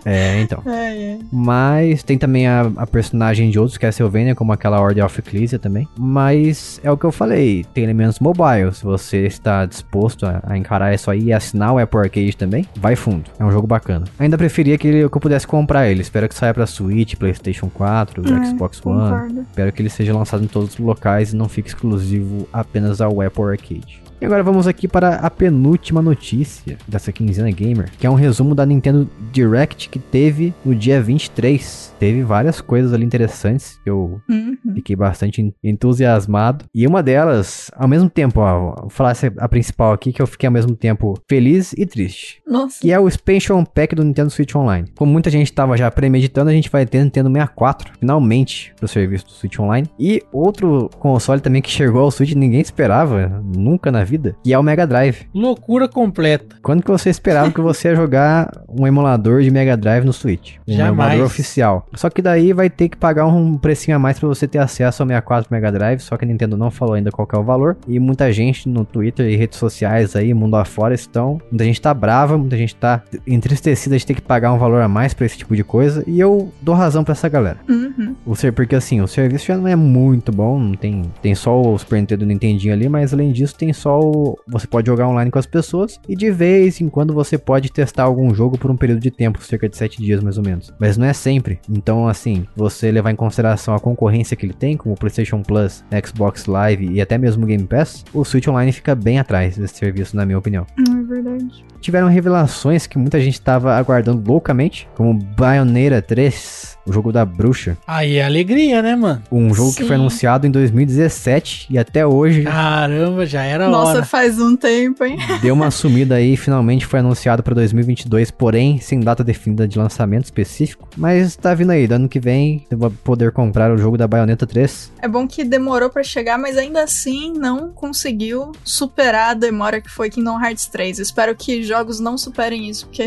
É, então. Ai, ai. Mas tem também a, a personagem de outros Castlevania, como aquela Order of Ecclesia também. Mas é o que eu falei, tem elementos mobile. Se você está disposto a, a encarar isso aí e assinar o Apple Arcade também, vai fundo. É um jogo bacana. Ainda preferia que, ele- que eu pudesse comprar ele. Espero que saia pra Switch, PlayStation 4, É, Xbox One. Concordo. Espero que ele seja lançado em todos os locais e não fique exclusivo apenas ao Apple Arcade. E agora vamos aqui para a penúltima notícia dessa quinzena gamer, que é um resumo da Nintendo Direct que teve no dia 23. Teve várias coisas ali interessantes que eu Uhum. fiquei bastante en- entusiasmado. E uma delas, ao mesmo tempo, ó, vou falar a principal aqui, que eu fiquei ao mesmo tempo feliz e triste Nossa. que é o Expansion Pack do Nintendo Switch Online. Como muita gente estava já premeditando, a gente vai ter Nintendo 64, finalmente, pro serviço do Switch Online. E outro console também que chegou ao Switch e ninguém esperava, nunca na vida, que é o Mega Drive. Loucura completa. Quando que você esperava que você ia jogar um emulador de Mega Drive no Switch? Um Jamais. emulador oficial. Só que daí vai ter que pagar um precinho a mais pra você ter acesso ao 64 Mega Drive, só que a Nintendo não falou ainda qual é o valor. E muita gente no Twitter e redes sociais aí, mundo afora, estão... Muita gente tá brava, muita gente tá entristecida de ter que pagar um valor a mais pra esse tipo de coisa. E eu dou razão pra essa galera. Uhum. O ser, porque assim, o serviço já não é muito bom, não tem, tem só o Super Nintendo e o Nintendinho ali, mas além disso tem só o, você pode jogar online com as pessoas e de vez em quando você pode testar algum jogo por um período de tempo, cerca de 7 dias mais ou menos. Mas não é sempre. Então assim, você levar em consideração a concorrência que ele tem, como o PlayStation Plus, Xbox Live e até mesmo o Game Pass, o Switch Online fica bem atrás desse serviço, na minha opinião Hum, É verdade. Tiveram revelações que muita gente estava aguardando loucamente, como Bayonetta 3, o jogo da bruxa. Aí é alegria, né, mano? Um jogo que Sim. foi anunciado em 2017 e até hoje Caramba, já era Nossa, hora. faz um tempo, hein? deu uma sumida aí e finalmente foi anunciado para 2022, porém sem data definida de lançamento específico. Mas tá vindo aí, do ano que vem você vai poder comprar o jogo da Bayonetta 3. É bom que demorou pra chegar, mas ainda assim não conseguiu superar a demora que foi Kingdom Hearts 3. Espero que jogos não superem isso, porque.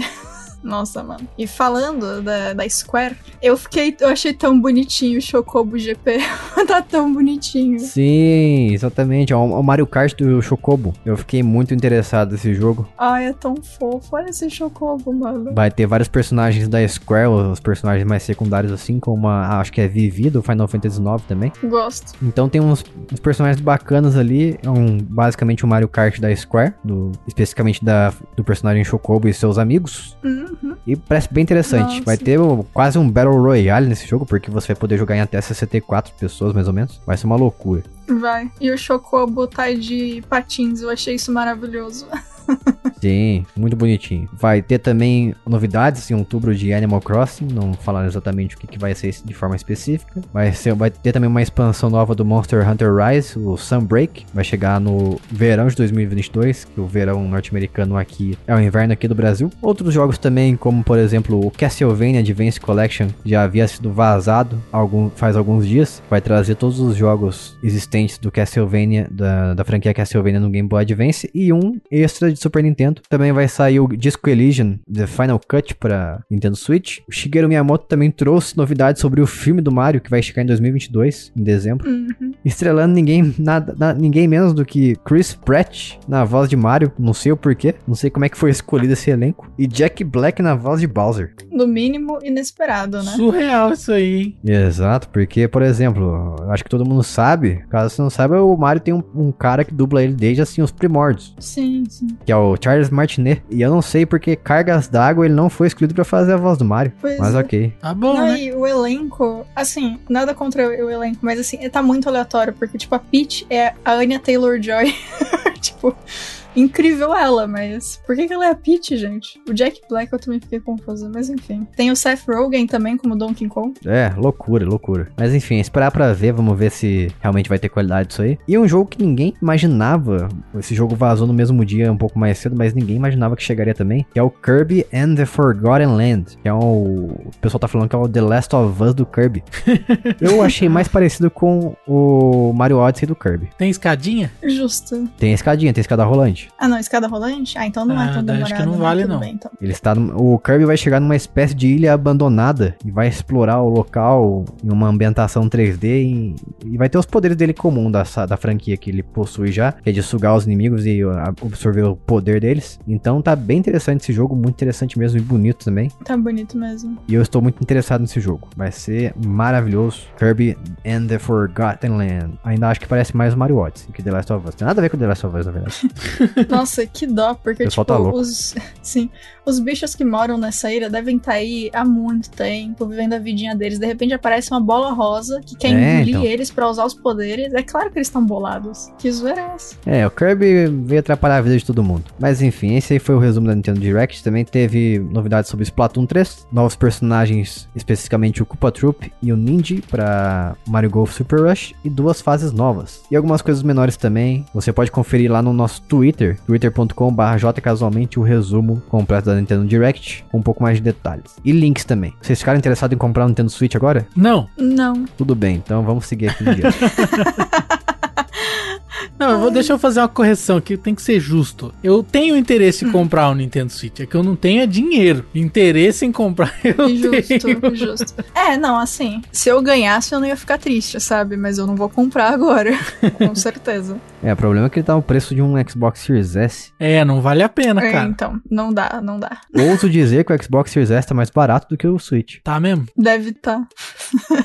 Nossa, mano. E falando da, da Square, eu fiquei. Eu achei tão bonitinho o Chocobo GP. tá tão bonitinho. Sim, exatamente, é o o Mario Kart do Chocobo. Eu fiquei muito interessado nesse jogo. Ai, é tão fofo. Olha esse Chocobo, mano. Vai ter vários personagens da Square, os personagens mais secundários assim, como a, acho que é Vivi do Final Fantasy IX também. Gosto. Então tem uns, uns personagens bacanas ali. É um, basicamente o Mario Kart da Square, do, especificamente da, do personagem Chocobo e seus amigos. Uhum. E parece bem interessante. Nossa. Vai ter quase um Battle Royale nesse jogo, porque você vai poder jogar em até 64 pessoas, mais ou menos. Vai ser uma loucura. Vai. E o Chocobo tá de patins. Eu achei isso maravilhoso. Sim, muito bonitinho. Vai ter também novidades em outubro de Animal Crossing, não falaram exatamente o que, que vai ser de forma específica. Vai, ser, vai ter também uma expansão nova do Monster Hunter Rise, o Sunbreak, vai chegar no verão de 2022, que o verão norte-americano aqui é o inverno aqui do Brasil. Outros jogos também, como por exemplo o Castlevania Advance Collection, já havia sido vazado algum, faz alguns dias, vai trazer todos os jogos existentes do Castlevania, da, da franquia Castlevania no Game Boy Advance e um extra de Super Nintendo. Também vai sair o Disco Elysium The Final Cut para Nintendo Switch. O Shigeru Miyamoto também trouxe novidades sobre o filme do Mario que vai chegar em 2022, em dezembro. Uhum. Estrelando ninguém, nada, na- ninguém menos do que Chris Pratt na voz de Mario, não sei o porquê, não sei como é que foi escolhido esse elenco, e Jack Black na voz de Bowser. No mínimo, inesperado, né? Surreal isso aí, hein? Exato, porque, por exemplo, eu acho que todo mundo sabe, caso você não saiba, o Mario tem um, um cara que dubla ele desde assim os primórdios, Sim, sim. Que é o Charles Martinet. E eu não sei porque Cargas d'Água ele não foi escolhido pra fazer a voz do Mario. Pois Mas é. ok. Tá bom, Não, né? e o elenco, assim, nada contra o elenco, mas assim, tá muito aleatório. aleatório, porque, tipo, a Peach é a Anya Taylor-Joy. tipo, incrível ela, mas por que, que ela é a Peach, gente? O Jack Black eu também fiquei confusa, mas enfim. Tem o Seth Rogen também como Donkey Kong. É, loucura, loucura. Mas enfim, esperar pra ver, vamos ver se realmente vai ter qualidade isso aí. E um jogo que ninguém imaginava, esse jogo vazou no mesmo dia, um pouco mais cedo, mas ninguém imaginava que chegaria também, que é o Kirby and the Forgotten Land, que é o... o pessoal tá falando que é o The Last of Us do Kirby. Eu achei mais parecido com o Mario Odyssey do Kirby. Tem escadinha? Justo. Tem escadinha, tem escada rolante. Ah, não, escada rolante? Ah, então não Ah, é tão daí demorado. acho que não vale, não. bem, então. Ele está o Kirby vai chegar numa espécie de ilha abandonada e vai explorar o local em uma ambientação 3D e, e vai ter os poderes dele comum da, da franquia que ele possui já, que é de sugar os inimigos e uh, absorver o poder deles. Então tá bem interessante esse jogo, muito interessante mesmo e bonito também. Tá bonito mesmo. E eu estou muito interessado nesse jogo. Vai ser maravilhoso. Kirby and the Forgotten Land. Ainda acho que parece mais o Mario Odyssey que The Last of Us. Tem nada a ver com The Last of Us, na verdade. Nossa, que dó, porque, pessoal tipo, tá os. Sim, os bichos que moram nessa ilha devem estar aí há muito tempo, vivendo a vidinha deles. De repente aparece uma bola rosa que quer É, engolir então. eles pra usar os poderes. É claro que eles estão bolados. Que zoeira é essa? É, o Kirby veio atrapalhar a vida de todo mundo. Mas enfim, esse aí foi o resumo da Nintendo Direct. Também teve novidades sobre Splatoon 3, novos personagens, especificamente o Koopa Troop e o Ninja para Mario Golf Super Rush e duas fases novas. E algumas coisas menores também. Você pode conferir lá no nosso Twitter, twitter.com/jcasualmente o resumo completo da Nintendo Direct com um pouco mais de detalhes. E links também. Vocês ficaram interessados em comprar um Nintendo Switch agora? Não. Não. Tudo bem, então vamos seguir aqui no dia. Não, eu vou, deixa eu fazer uma correção aqui, tem que ser justo. Eu tenho interesse em comprar um Nintendo Switch, é que eu não tenho é dinheiro. Interesse em comprar eu Justo, tenho. justo. É, não, assim, se eu ganhasse eu não ia ficar triste, sabe? Mas eu não vou comprar agora. Com certeza. é, o problema é que ele tá o preço de um Xbox Series S. É, não vale a pena, É, cara. então, não dá, não dá. Ouso dizer que o Xbox Series S tá mais barato do que o Switch. Tá mesmo? Deve tá.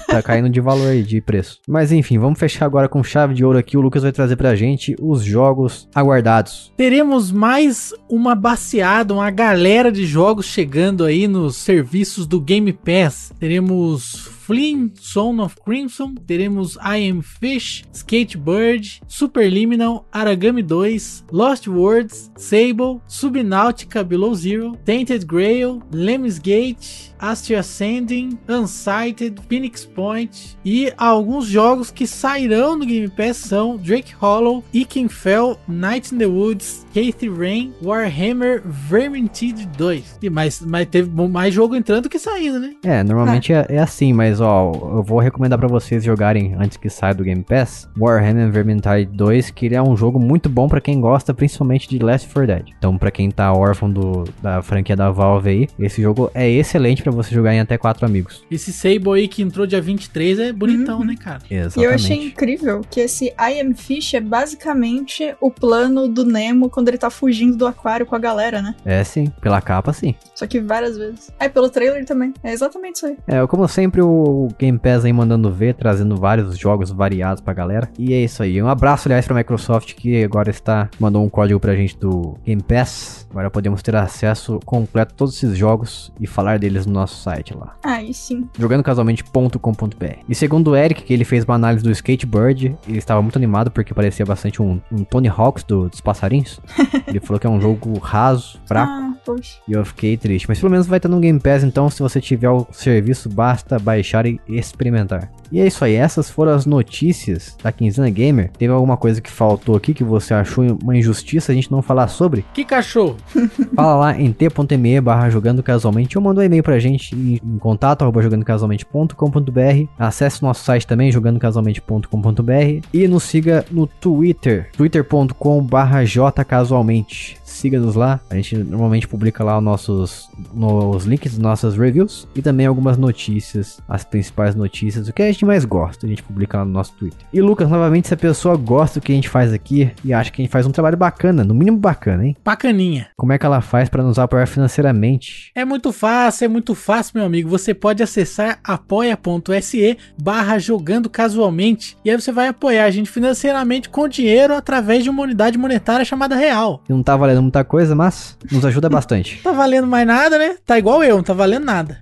Tá caindo de valor aí, de preço. Mas enfim, vamos fechar agora com chave de ouro aqui. O Lucas vai trazer pra gente os jogos aguardados. Teremos mais uma baseada, uma galera de jogos chegando aí nos serviços do Game Pass. Teremos Flynn, Son of Crimson, teremos I Am Fish, Skatebird, Superliminal, Aragami 2, Lost Words, Sable, Subnautica Below Zero, Tainted Grail, Lem's Gate, Astria Ascending, Unsighted, Phoenix Point e alguns jogos que sairão no Game Pass são Drake Hollow, Ikenfell, Night in the Woods, Kathy Rain, Warhammer Vermintide 2. E mais, mas teve mais jogo entrando que saindo, né? É, normalmente é, é assim, mas ó, eu vou recomendar pra vocês jogarem antes que saia do Game Pass Warhammer Vermintide 2, que ele é um jogo muito bom pra quem gosta principalmente de Last 4 Dead. Então, pra quem tá órfão do, da franquia da Valve aí, esse jogo é excelente pra você jogar em até quatro amigos. Esse Sable aí que entrou dia 23 é bonitão, Uhum. né, cara? Exatamente. E eu achei incrível que esse I Am Fish é basicamente o plano do Nemo quando ele tá fugindo do aquário com a galera, né? É sim, pela capa sim. Só que várias vezes. É, pelo trailer também. É exatamente isso aí. É, como sempre, o Game Pass aí mandando ver, trazendo vários jogos variados pra galera. E é isso aí. Um abraço, aliás, pra Microsoft, que agora está mandou um código pra gente do Game Pass. Agora podemos ter acesso completo a todos esses jogos e falar deles no nosso site lá. Aí sim. jogandocasualmente.com.br. E segundo o Eric, que ele fez uma análise do Skatebird, ele estava muito animado porque parecia bastante um, um Tony Hawks do- dos passarinhos. ele falou que é um jogo raso, fraco. Ah, poxa. E eu fiquei triste. Mas pelo menos vai estar no Game Pass, então se você tiver o serviço, basta baixar e experimentar. E é isso aí, essas foram as notícias da Quinzena Gamer. Teve alguma coisa que faltou aqui que você achou uma injustiça a gente não falar sobre? Que cachorro? Fala lá em t.me barra jogando casualmente ou manda um e-mail pra gente em, em contato arroba jogandocasualmente.com.br Acesse nosso site também, jogandocasualmente.com.br e nos siga no Twitter, twitter.com barra jcasualmente. Siga-nos lá, a gente normalmente publica lá os nossos nos links das nossas reviews e também algumas notícias, as principais notícias, o que a gente mais gosta, a gente publica lá no nosso Twitter. E Lucas, novamente, se a pessoa gosta do que a gente faz aqui e acha que a gente faz um trabalho bacana, no mínimo bacana, hein? Bacaninha. Como é que ela faz para nos apoiar financeiramente? É muito fácil, é muito fácil, meu amigo. Você pode acessar apoia.se barra jogando casualmente. E aí você vai apoiar a gente financeiramente com dinheiro através de uma unidade monetária chamada real. Não tá valendo muita coisa, mas nos ajuda bastante. Tá valendo mais nada, né? Tá igual eu, não tá valendo nada.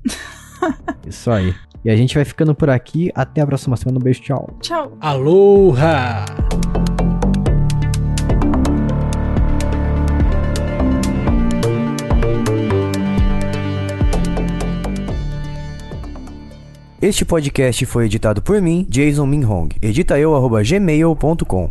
Isso aí. E a gente vai ficando por aqui. Até a próxima semana. Um beijo, tchau. Tchau. Aloha! Este podcast foi editado por mim, Jason Minhong. Edita eu, arroba gmail.com.